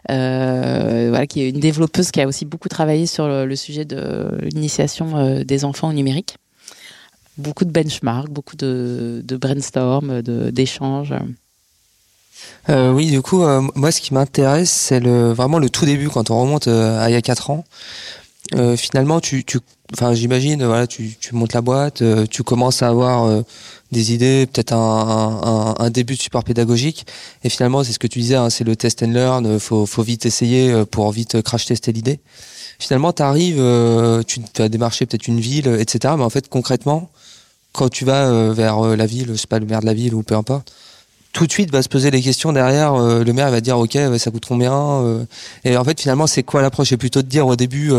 voilà, qui est une développeuse qui a aussi beaucoup travaillé sur le, sujet de l'initiation des enfants au numérique. Beaucoup de benchmarks, beaucoup de, de brainstorm, d'échanges. Euh, oui, du coup, euh, moi, ce qui m'intéresse, c'est vraiment le tout début, quand on remonte euh, à il y a 4 ans. Finalement, tu, enfin, j'imagine, voilà, tu, montes la boîte, tu commences à avoir des idées, peut-être un, début de support pédagogique, et finalement, c'est ce que tu disais, hein, c'est le test and learn, faut, faut vite essayer pour vite crash tester l'idée. Finalement, tu arrives, tu as démarché peut-être une ville, etc., mais en fait, concrètement, quand tu vas vers la ville, je sais pas, le maire de la ville ou peu importe, tout de suite va se poser les questions derrière. Euh, le maire va dire ok, ça coûte combien euh. Et en fait, finalement, c'est quoi l'approche? C'est plutôt de dire au début,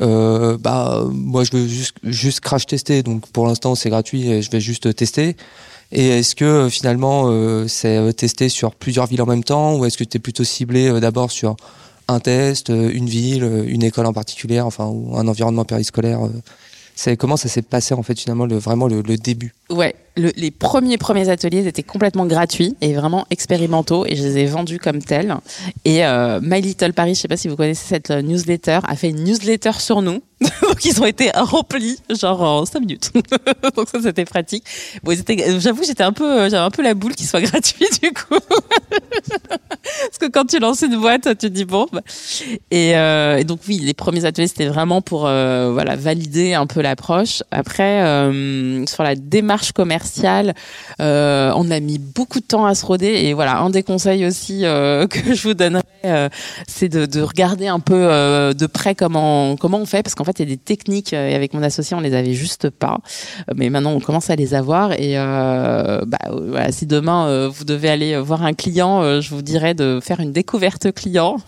euh, bah moi je veux juste, juste crash tester. Donc pour l'instant, c'est gratuit et je vais juste tester. Et est-ce que finalement c'est tester sur plusieurs villes en même temps ou est-ce que tu es plutôt ciblé d'abord sur un test, une ville, une école en particulier, enfin ou un environnement périscolaire c'est comment ça s'est passé en fait finalement le vraiment le, le début? Ouais, les premiers premiers ateliers étaient complètement gratuits et vraiment expérimentaux et je les ai vendus comme tels. Et euh, My Little Paris, je sais pas si vous connaissez cette euh, newsletter, a fait une newsletter sur nous. Donc ils ont été remplis genre en 5 minutes. Donc ça c'était pratique. Bon, j'avoue j'étais un peu euh, j'avais un peu la boule qu'ils soient gratuits du coup. Parce que quand tu lances une boîte, tu dis bon. Bah. Et, et, donc oui, les premiers ateliers c'était vraiment pour voilà valider un peu l'approche. Après sur la démarche commerciale, euh, on a mis beaucoup de temps à se roder. Et voilà, un des conseils aussi euh, que je vous donnerais, euh, c'est de, regarder un peu de près comment comment on fait, parce qu'en fait, il y a des techniques et avec mon associé on les avait juste pas, mais maintenant on commence à les avoir et bah, voilà, si demain vous devez aller voir un client, je vous dirais de faire une découverte client.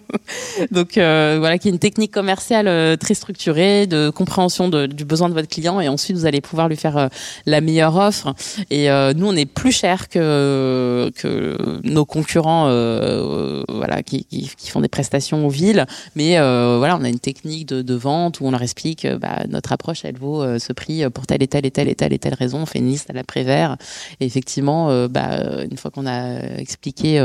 Donc voilà, qui est une technique commerciale très structurée de compréhension de, du besoin de votre client et ensuite vous allez pouvoir lui faire la meilleure offre. Et nous on est plus cher que que nos concurrents, voilà, qui, qui, qui, font des prestations aux villes, mais voilà, on a une technique de, de vente où on leur explique bah, notre approche, elle vaut ce prix pour telle et telle et telle et telle et telle raison. On fait une liste à l'après-vert. Et effectivement, bah, une fois qu'on a expliqué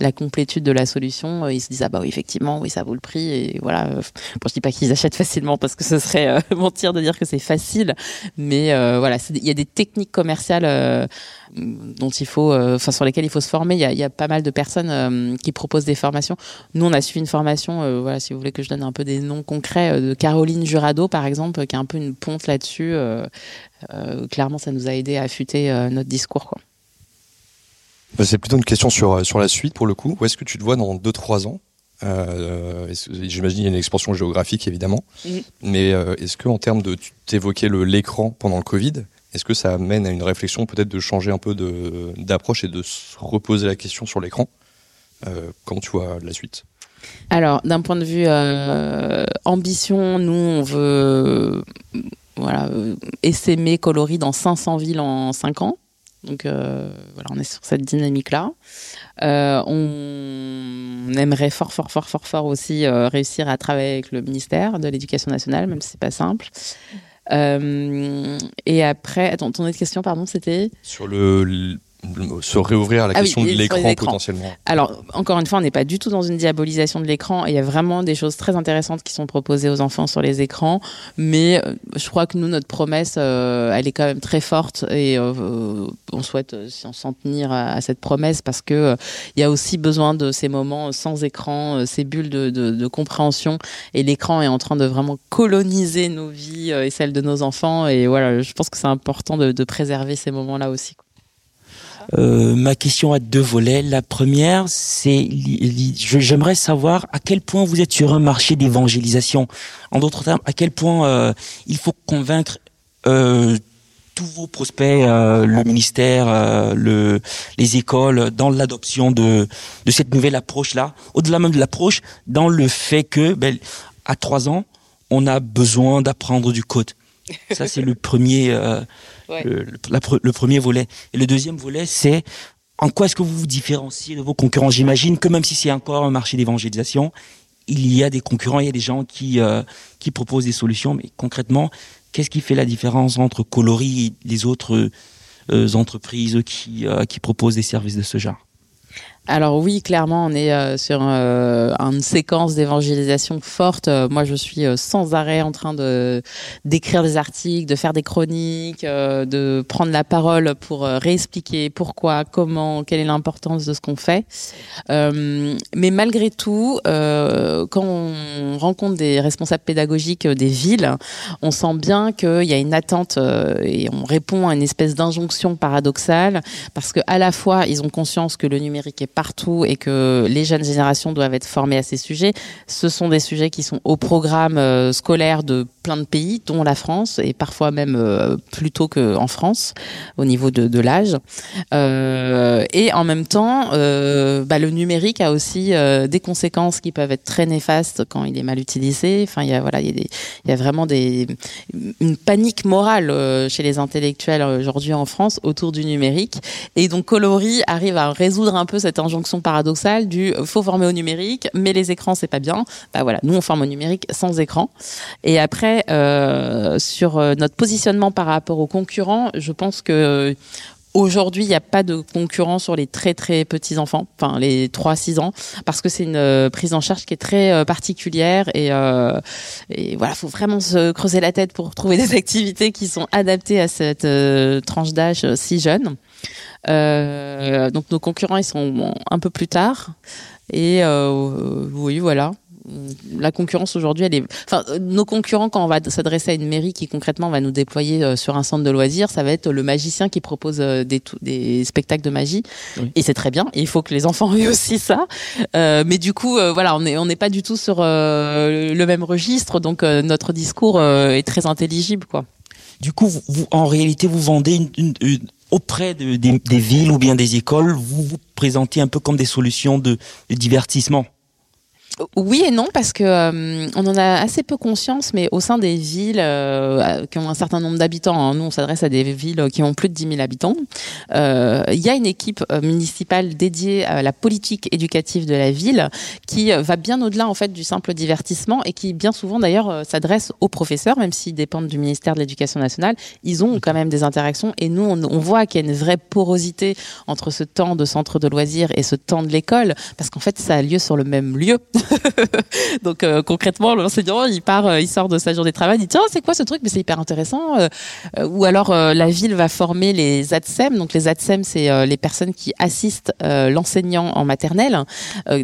la complétude de la solution, ils se disent ah bah oui effectivement oui ça vaut le prix et voilà. Bon, je dis pas qu'ils achètent facilement parce que ce serait mentir de dire que c'est facile, mais voilà, des techniques commerciales dont il faut, enfin sur lesquelles il faut se former. Il y a, il y a pas mal de personnes qui proposent des formations. Nous, on a suivi une formation, voilà, si vous voulez que je donne un peu des noms concrets, de Caroline Jurado, par exemple, qui est un peu une ponte là-dessus. clairement, ça nous a aidé à affûter notre discours. Quoi. Bah, c'est plutôt une question sur, sur la suite, pour le coup. Où est-ce que tu te vois dans 2-3 ans? Euh, J'imagine qu'il y a une expansion géographique, évidemment. Mmh. Mais euh, est-ce que en termes de... Tu t'évoquais l'écran pendant le Covid. Est-ce que ça amène à une réflexion peut-être de changer un peu d'approche et de se reposer la question sur l'écran euh, Comment tu vois la suite? Alors, d'un point de vue euh, ambition, nous, on veut voilà, essaimer Coloris dans 500 villes en 5 ans. Donc euh, voilà, on est sur cette dynamique-là. On aimerait fort, fort, fort, fort, fort aussi réussir à travailler avec le ministère de l'Éducation nationale, même si c'est pas simple. Euh, et après, attends, ton autre question, pardon, c'était? Sur le se réouvrir à la Ah oui, question de l'écran potentiellement. Alors, encore une fois, on n'est pas du tout dans une diabolisation de l'écran. Il y a vraiment des choses très intéressantes qui sont proposées aux enfants sur les écrans. Mais euh, je crois que nous, notre promesse, euh, elle est quand même très forte et euh, on souhaite euh, s'en tenir à, à cette promesse parce que il y a aussi besoin de ces moments sans écran, ces bulles de, de, de compréhension. Et l'écran est en train de vraiment coloniser nos vies et celles de nos enfants. Et voilà, je pense que c'est important de, de préserver ces moments-là aussi. quoi. Euh, ma question a deux volets. La première, c'est j'aimerais savoir à quel point vous êtes sur un marché d'évangélisation. En d'autres termes, à quel point euh, il faut convaincre euh, tous vos prospects, euh, le ministère, euh, le, les écoles, dans l'adoption de, de cette nouvelle approche-là. Au-delà même de l'approche, dans le fait que, ben, à trois ans, on a besoin d'apprendre du code. Ça, c'est le premier. euh, Ouais. le, le- la pre- le premier volet. Et le deuxième volet, c'est en quoi est-ce que vous vous différenciez de vos concurrents? J'imagine que même si c'est encore un marché d'évangélisation, il y a des concurrents, il y a des gens qui, euh, qui proposent des solutions. Mais concrètement, qu'est-ce qui fait la différence entre Coloris et les autres euh, entreprises qui, euh, qui proposent des services de ce genre? Alors oui, clairement, on est euh, sur euh, une séquence d'évangélisation forte. Euh, moi, je suis sans arrêt en train de d'écrire des articles, de faire des chroniques, de prendre la parole pour réexpliquer pourquoi, comment, quelle est l'importance de ce qu'on fait. Mais malgré tout, quand on rencontre des responsables pédagogiques des villes, on sent bien qu'il y a une attente et on répond à une espèce d'injonction paradoxale parce que à la fois ils ont conscience que le numérique est partout et que les jeunes générations doivent être formées à ces sujets. Ce sont des sujets qui sont au programme euh, scolaire de plein de pays, dont la France et parfois même euh, plus tôt qu'en France au niveau de, l'âge. Euh, et en même temps, euh, bah, le numérique a aussi euh, des conséquences qui peuvent être très néfastes quand il est mal utilisé. Enfin, il y a voilà, il y a, vraiment des une panique morale chez les intellectuels aujourd'hui en France autour du numérique. Et donc Coloris arrive à résoudre un peu cette injonction paradoxale du faut former au numérique, mais les écrans c'est pas bien. Bah voilà, nous on forme au numérique sans écran. Et après euh, sur euh, notre positionnement par rapport aux concurrents, je pense que euh, Aujourd'hui, il n'y a pas de concurrent sur les très très petits enfants, enfin les 3-6 ans, parce que c'est une prise en charge qui est très particulière et, euh, et faut vraiment se creuser la tête pour trouver des activités qui sont adaptées à cette tranche d'âge si jeune. Donc nos concurrents, ils sont un peu plus tard. Et oui, voilà. La concurrence aujourd'hui, elle est. Enfin, nos concurrents, quand on va s'adresser à une mairie qui concrètement va nous déployer euh, sur un centre de loisirs, ça va être le magicien qui propose euh, des, des spectacles de magie. Et c'est très bien. il faut que les enfants aient aussi ça. Euh, mais du coup, voilà, on n'est on n'est pas du tout sur le même registre, donc notre discours est très intelligible, quoi. Du coup, vous, en réalité, vous vendez une, auprès de, des, villes ou bien des écoles, vous vous présentez un peu comme des solutions de divertissement. Oui et non parce que euh, on en a assez peu conscience, mais au sein des villes euh, qui ont un certain nombre d'habitants, hein, nous on s'adresse à des villes qui ont plus de 10 000 habitants, euh, il y a une équipe municipale dédiée à la politique éducative de la ville qui va bien au-delà en fait du simple divertissement et qui bien souvent d'ailleurs s'adresse aux professeurs, même s'ils dépendent du ministère de l'Éducation nationale, ils ont quand même des interactions et nous on voit qu'il y a une vraie porosité entre ce temps de centre de loisirs et ce temps de l'école parce qu'en fait ça a lieu sur le même lieu. Donc euh, concrètement, l'enseignant, il part, euh, il sort de sa journée de travail, il dit tiens, c'est quoi ce truc? Mais c'est hyper intéressant. Euh, ou alors la ville va former les ADSEM. Donc les ADSEM, c'est les personnes qui assistent l'enseignant en maternelle.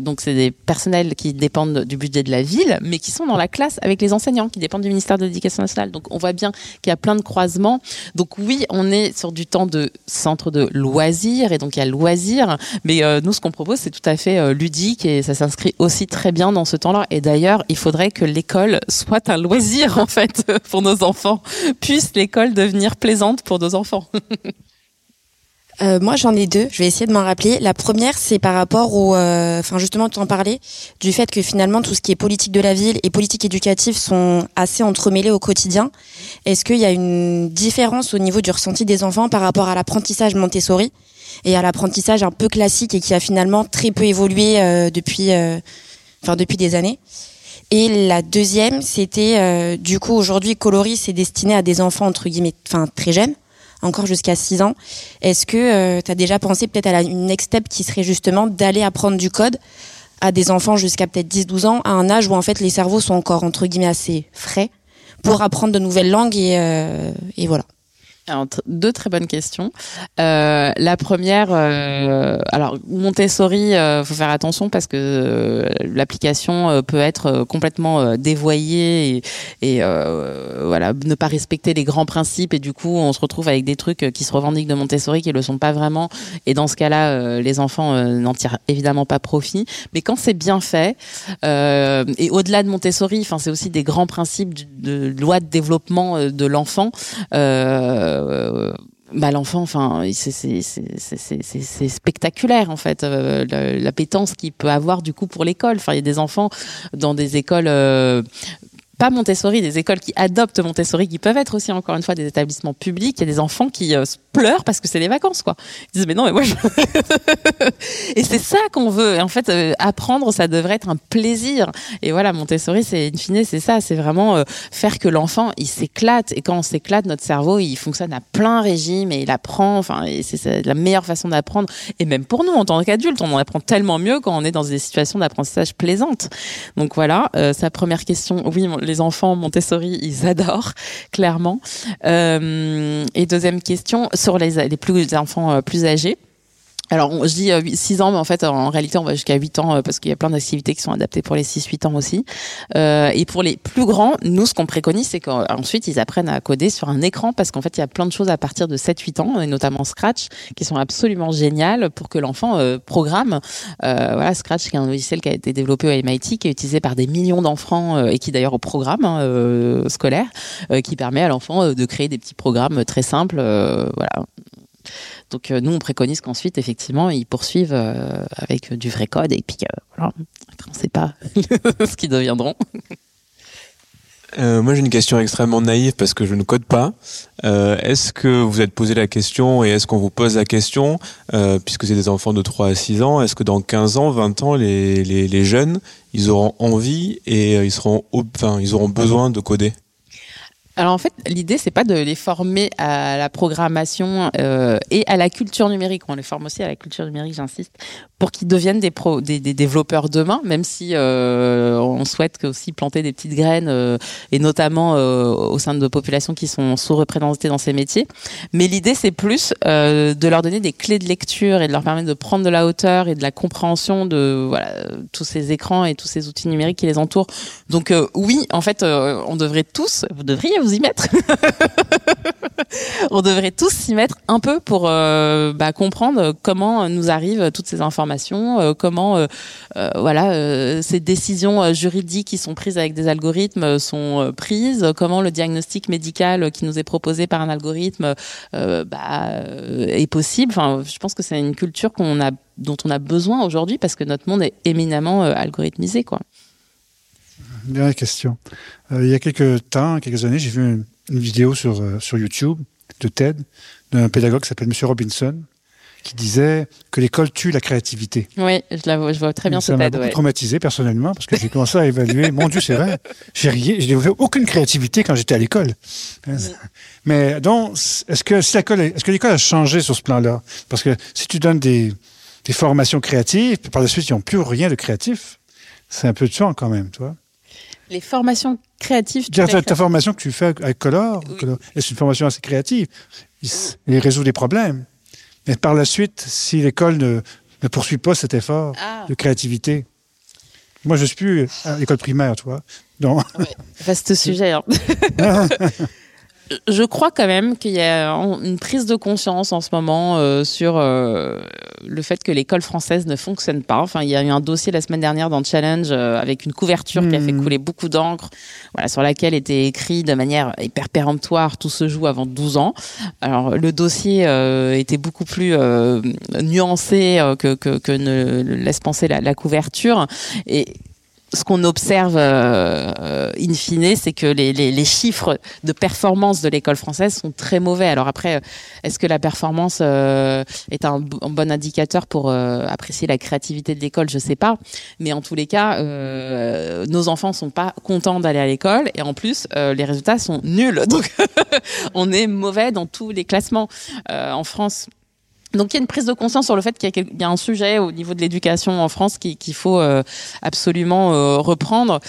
donc c'est des personnels qui dépendent du budget de la ville, mais qui sont dans la classe avec les enseignants, qui dépendent du ministère de l'Éducation nationale. Donc on voit bien qu'il y a plein de croisements. Donc oui, on est sur du temps de centre de loisirs et donc il y a loisirs. Mais nous, ce qu'on propose, c'est tout à fait ludique et ça s'inscrit aussi très bien dans ce temps-là. Et d'ailleurs, il faudrait que l'école soit un loisir, en fait, pour nos enfants. Puisse l'école devenir plaisante pour nos enfants. Euh, moi, j'en ai deux. Je vais essayer de m'en rappeler. La première, c'est par rapport au, euh, enfin justement, tu en parlais du fait que finalement tout ce qui est politique de la ville et politique éducative sont assez entremêlés au quotidien. Est-ce qu'il y a une différence au niveau du ressenti des enfants par rapport à l'apprentissage Montessori et à l'apprentissage un peu classique et qui a finalement très peu évolué euh, depuis enfin depuis des années. Et la deuxième, c'était euh, du coup aujourd'hui Coloris c'est destiné à des enfants entre guillemets, enfin très jeunes, encore jusqu'à 6 ans. Est-ce que euh, tu as déjà pensé peut-être à une next step qui serait justement d'aller apprendre du code à des enfants jusqu'à peut-être 10-12 ans, à un âge où en fait les cerveaux sont encore entre guillemets assez frais pour apprendre de nouvelles langues et, euh, et voilà. Deux très bonnes questions. Euh, la première, euh, alors Montessori, euh, faut faire attention parce que euh, l'application euh, peut être complètement dévoyée et, et voilà, ne pas respecter les grands principes et du coup on se retrouve avec des trucs qui se revendiquent de Montessori qui le sont pas vraiment. Et dans ce cas-là, les enfants n'en tirent évidemment pas profit. Mais quand c'est bien fait et au-delà de Montessori, enfin c'est aussi des grands principes de, de loi de développement de l'enfant. Euh, euh, bah l'enfant, enfin, c'est spectaculaire en fait, euh, l'appétence qu'il peut avoir du coup pour l'école. Enfin, il y a des enfants dans des écoles euh, pas Montessori, des écoles qui adoptent Montessori, qui peuvent être aussi encore une fois des établissements publics. Il y a des enfants qui euh, pleurent parce que c'est les vacances, quoi. Ils disent mais non, mais moi je... et c'est ça qu'on veut. En fait, euh, apprendre, ça devrait être un plaisir. Et voilà, Montessori, c'est in fine, c'est ça, c'est vraiment euh, faire que l'enfant il s'éclate. Et quand on s'éclate, notre cerveau il fonctionne à plein régime et il apprend. Enfin, c'est la meilleure façon d'apprendre. Et même pour nous, en tant qu'adultes, on en apprend tellement mieux quand on est dans des situations d'apprentissage plaisantes. Donc voilà, sa première question. Oui, les les enfants Montessori, ils adorent, clairement. Euh, et deuxième question, sur les, plus enfants euh, plus âgés. Alors, je dis 6 euh, ans, mais en fait, en réalité, on va jusqu'à 8 ans euh, parce qu'il y a plein d'activités qui sont adaptées pour les 6-8 ans aussi. Euh, et pour les plus grands, nous, ce qu'on préconise, c'est qu'ensuite, ils apprennent à coder sur un écran parce qu'en fait, il y a plein de choses à partir de 7-8 ans, et notamment Scratch, qui sont absolument géniales pour que l'enfant programme. voilà, Scratch, qui est un logiciel qui a été développé au MIT, qui est utilisé par des millions d'enfants et qui d'ailleurs au programme hein, scolaire, qui permet à l'enfant de créer des petits programmes très simples. voilà donc euh, nous, on préconise qu'ensuite, effectivement, ils poursuivent euh, avec du vrai code et puis voilà, on ne sait pas ce qu'ils deviendront. Euh, moi, j'ai une question extrêmement naïve parce que je ne code pas. est-ce que vous êtes posé la question et est-ce qu'on vous pose la question, puisque c'est des enfants de 3 à 6 ans, est-ce que dans 15 ans, 20 ans, les, les, les jeunes, ils auront envie et ils, seront, enfin, ils auront besoin de coder? Alors en fait, l'idée c'est pas de les former à la programmation euh, et à la culture numérique. On les forme aussi à la culture numérique, j'insiste, pour qu'ils deviennent des, pro, des, des, développeurs demain. Même si euh, on souhaite aussi planter des petites graines euh, et notamment euh, au sein de populations qui sont sous-représentées dans ces métiers. Mais l'idée c'est plus euh, de leur donner des clés de lecture et de leur permettre de prendre de la hauteur et de la compréhension de voilà tous ces écrans et tous ces outils numériques qui les entourent. Donc euh, oui, en fait, on devrait tous, vous devriez vous y mettre. on devrait tous s'y mettre un peu pour euh, bah, comprendre comment nous arrivent toutes ces informations, euh, comment euh, euh voilà ces décisions juridiques qui sont prises avec des algorithmes sont prises, comment le diagnostic médical qui nous est proposé par un algorithme bah, est possible. Enfin, je pense que c'est une culture dont on a besoin aujourd'hui parce que notre monde est éminemment algorithmisé. Dernière question. Il y a quelques temps, quelques années, j'ai vu une, vidéo sur, sur YouTube de TED d'un pédagogue qui s'appelle Monsieur Robinson qui disait que l'école tue la créativité. Oui, je, la vois, je vois très bien ça ce m'a TED. beaucoup Ouais. traumatisé personnellement parce que j'ai commencé à évaluer. Mon Dieu, c'est vrai. J'ai rien, j'ai développé aucune créativité quand j'étais à l'école. Mais donc, est-ce que si l'école, est-ce que l'école a changé sur ce plan-là? Parce que si tu donnes des, des formations créatives, puis par la suite ils n'ont plus rien de créatif, c'est un peu tuant quand même, toi. Les formations créatives. Je très ta, ta formation que tu fais avec Color, Oui. Color, est une formation assez créative? Il, il résout des problèmes. Mais par la suite, si l'école ne, ne poursuit pas cet effort Ah. de créativité, moi je suis plus à l'école primaire, tu vois. Donc, Vaste sujet. hein. Je crois quand même qu'il y a une prise de conscience en ce moment euh, sur euh, le fait que l'école française ne fonctionne pas. Enfin, il y a eu un dossier la semaine dernière dans Challenge euh, avec une couverture qui a fait Mhm. couler beaucoup d'encre, voilà, sur laquelle était écrit de manière hyper péremptoire tout se joue avant 12 ans. Alors le dossier euh, était beaucoup plus euh, nuancé euh, que, que, que ne laisse penser la, la couverture et ce qu'on observe euh, in fine, c'est que les, les, les chiffres de performance de l'école française sont très mauvais. Alors après, euh, est-ce que la performance euh, est un, bon indicateur pour euh, apprécier la créativité de l'école? Je sais pas. Mais en tous les cas, euh, nos enfants sont pas contents d'aller à l'école et en plus, euh, les résultats sont nuls. Donc, on est mauvais dans tous les classements en France. Donc il y a une prise de conscience sur le fait qu'il y a, un sujet au niveau de l'éducation en France qui- qu'il faut euh, absolument euh, reprendre.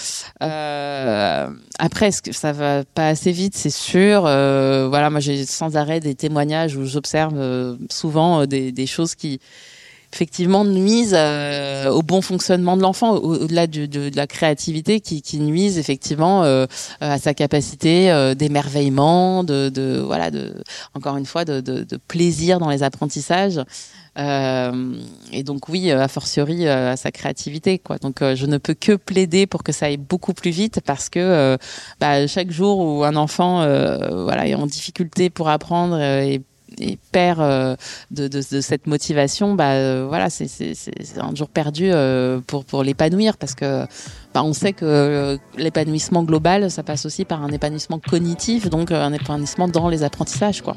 Euh, après, ça va pas assez vite? C'est sûr. Voilà, moi j'ai sans arrêt des témoignages où j'observe souvent des choses qui effectivement nuisent euh, au bon fonctionnement de l'enfant, au- au-delà de, la créativité, qui, qui nuisent effectivement euh, à sa capacité euh, d'émerveillement, de, voilà, de encore une fois de, plaisir dans les apprentissages. Euh, et donc oui, a fortiori à sa créativité, quoi. Donc je ne peux que plaider pour que ça aille beaucoup plus vite parce que bah, chaque jour où un enfant voilà est en difficulté pour apprendre et et perd euh, de, cette motivation, bah euh, voilà, c'est un jour perdu euh, pour l'épanouir parce que bah, on sait que l'épanouissement global, ça passe aussi par un épanouissement cognitif, donc un épanouissement dans les apprentissages, quoi.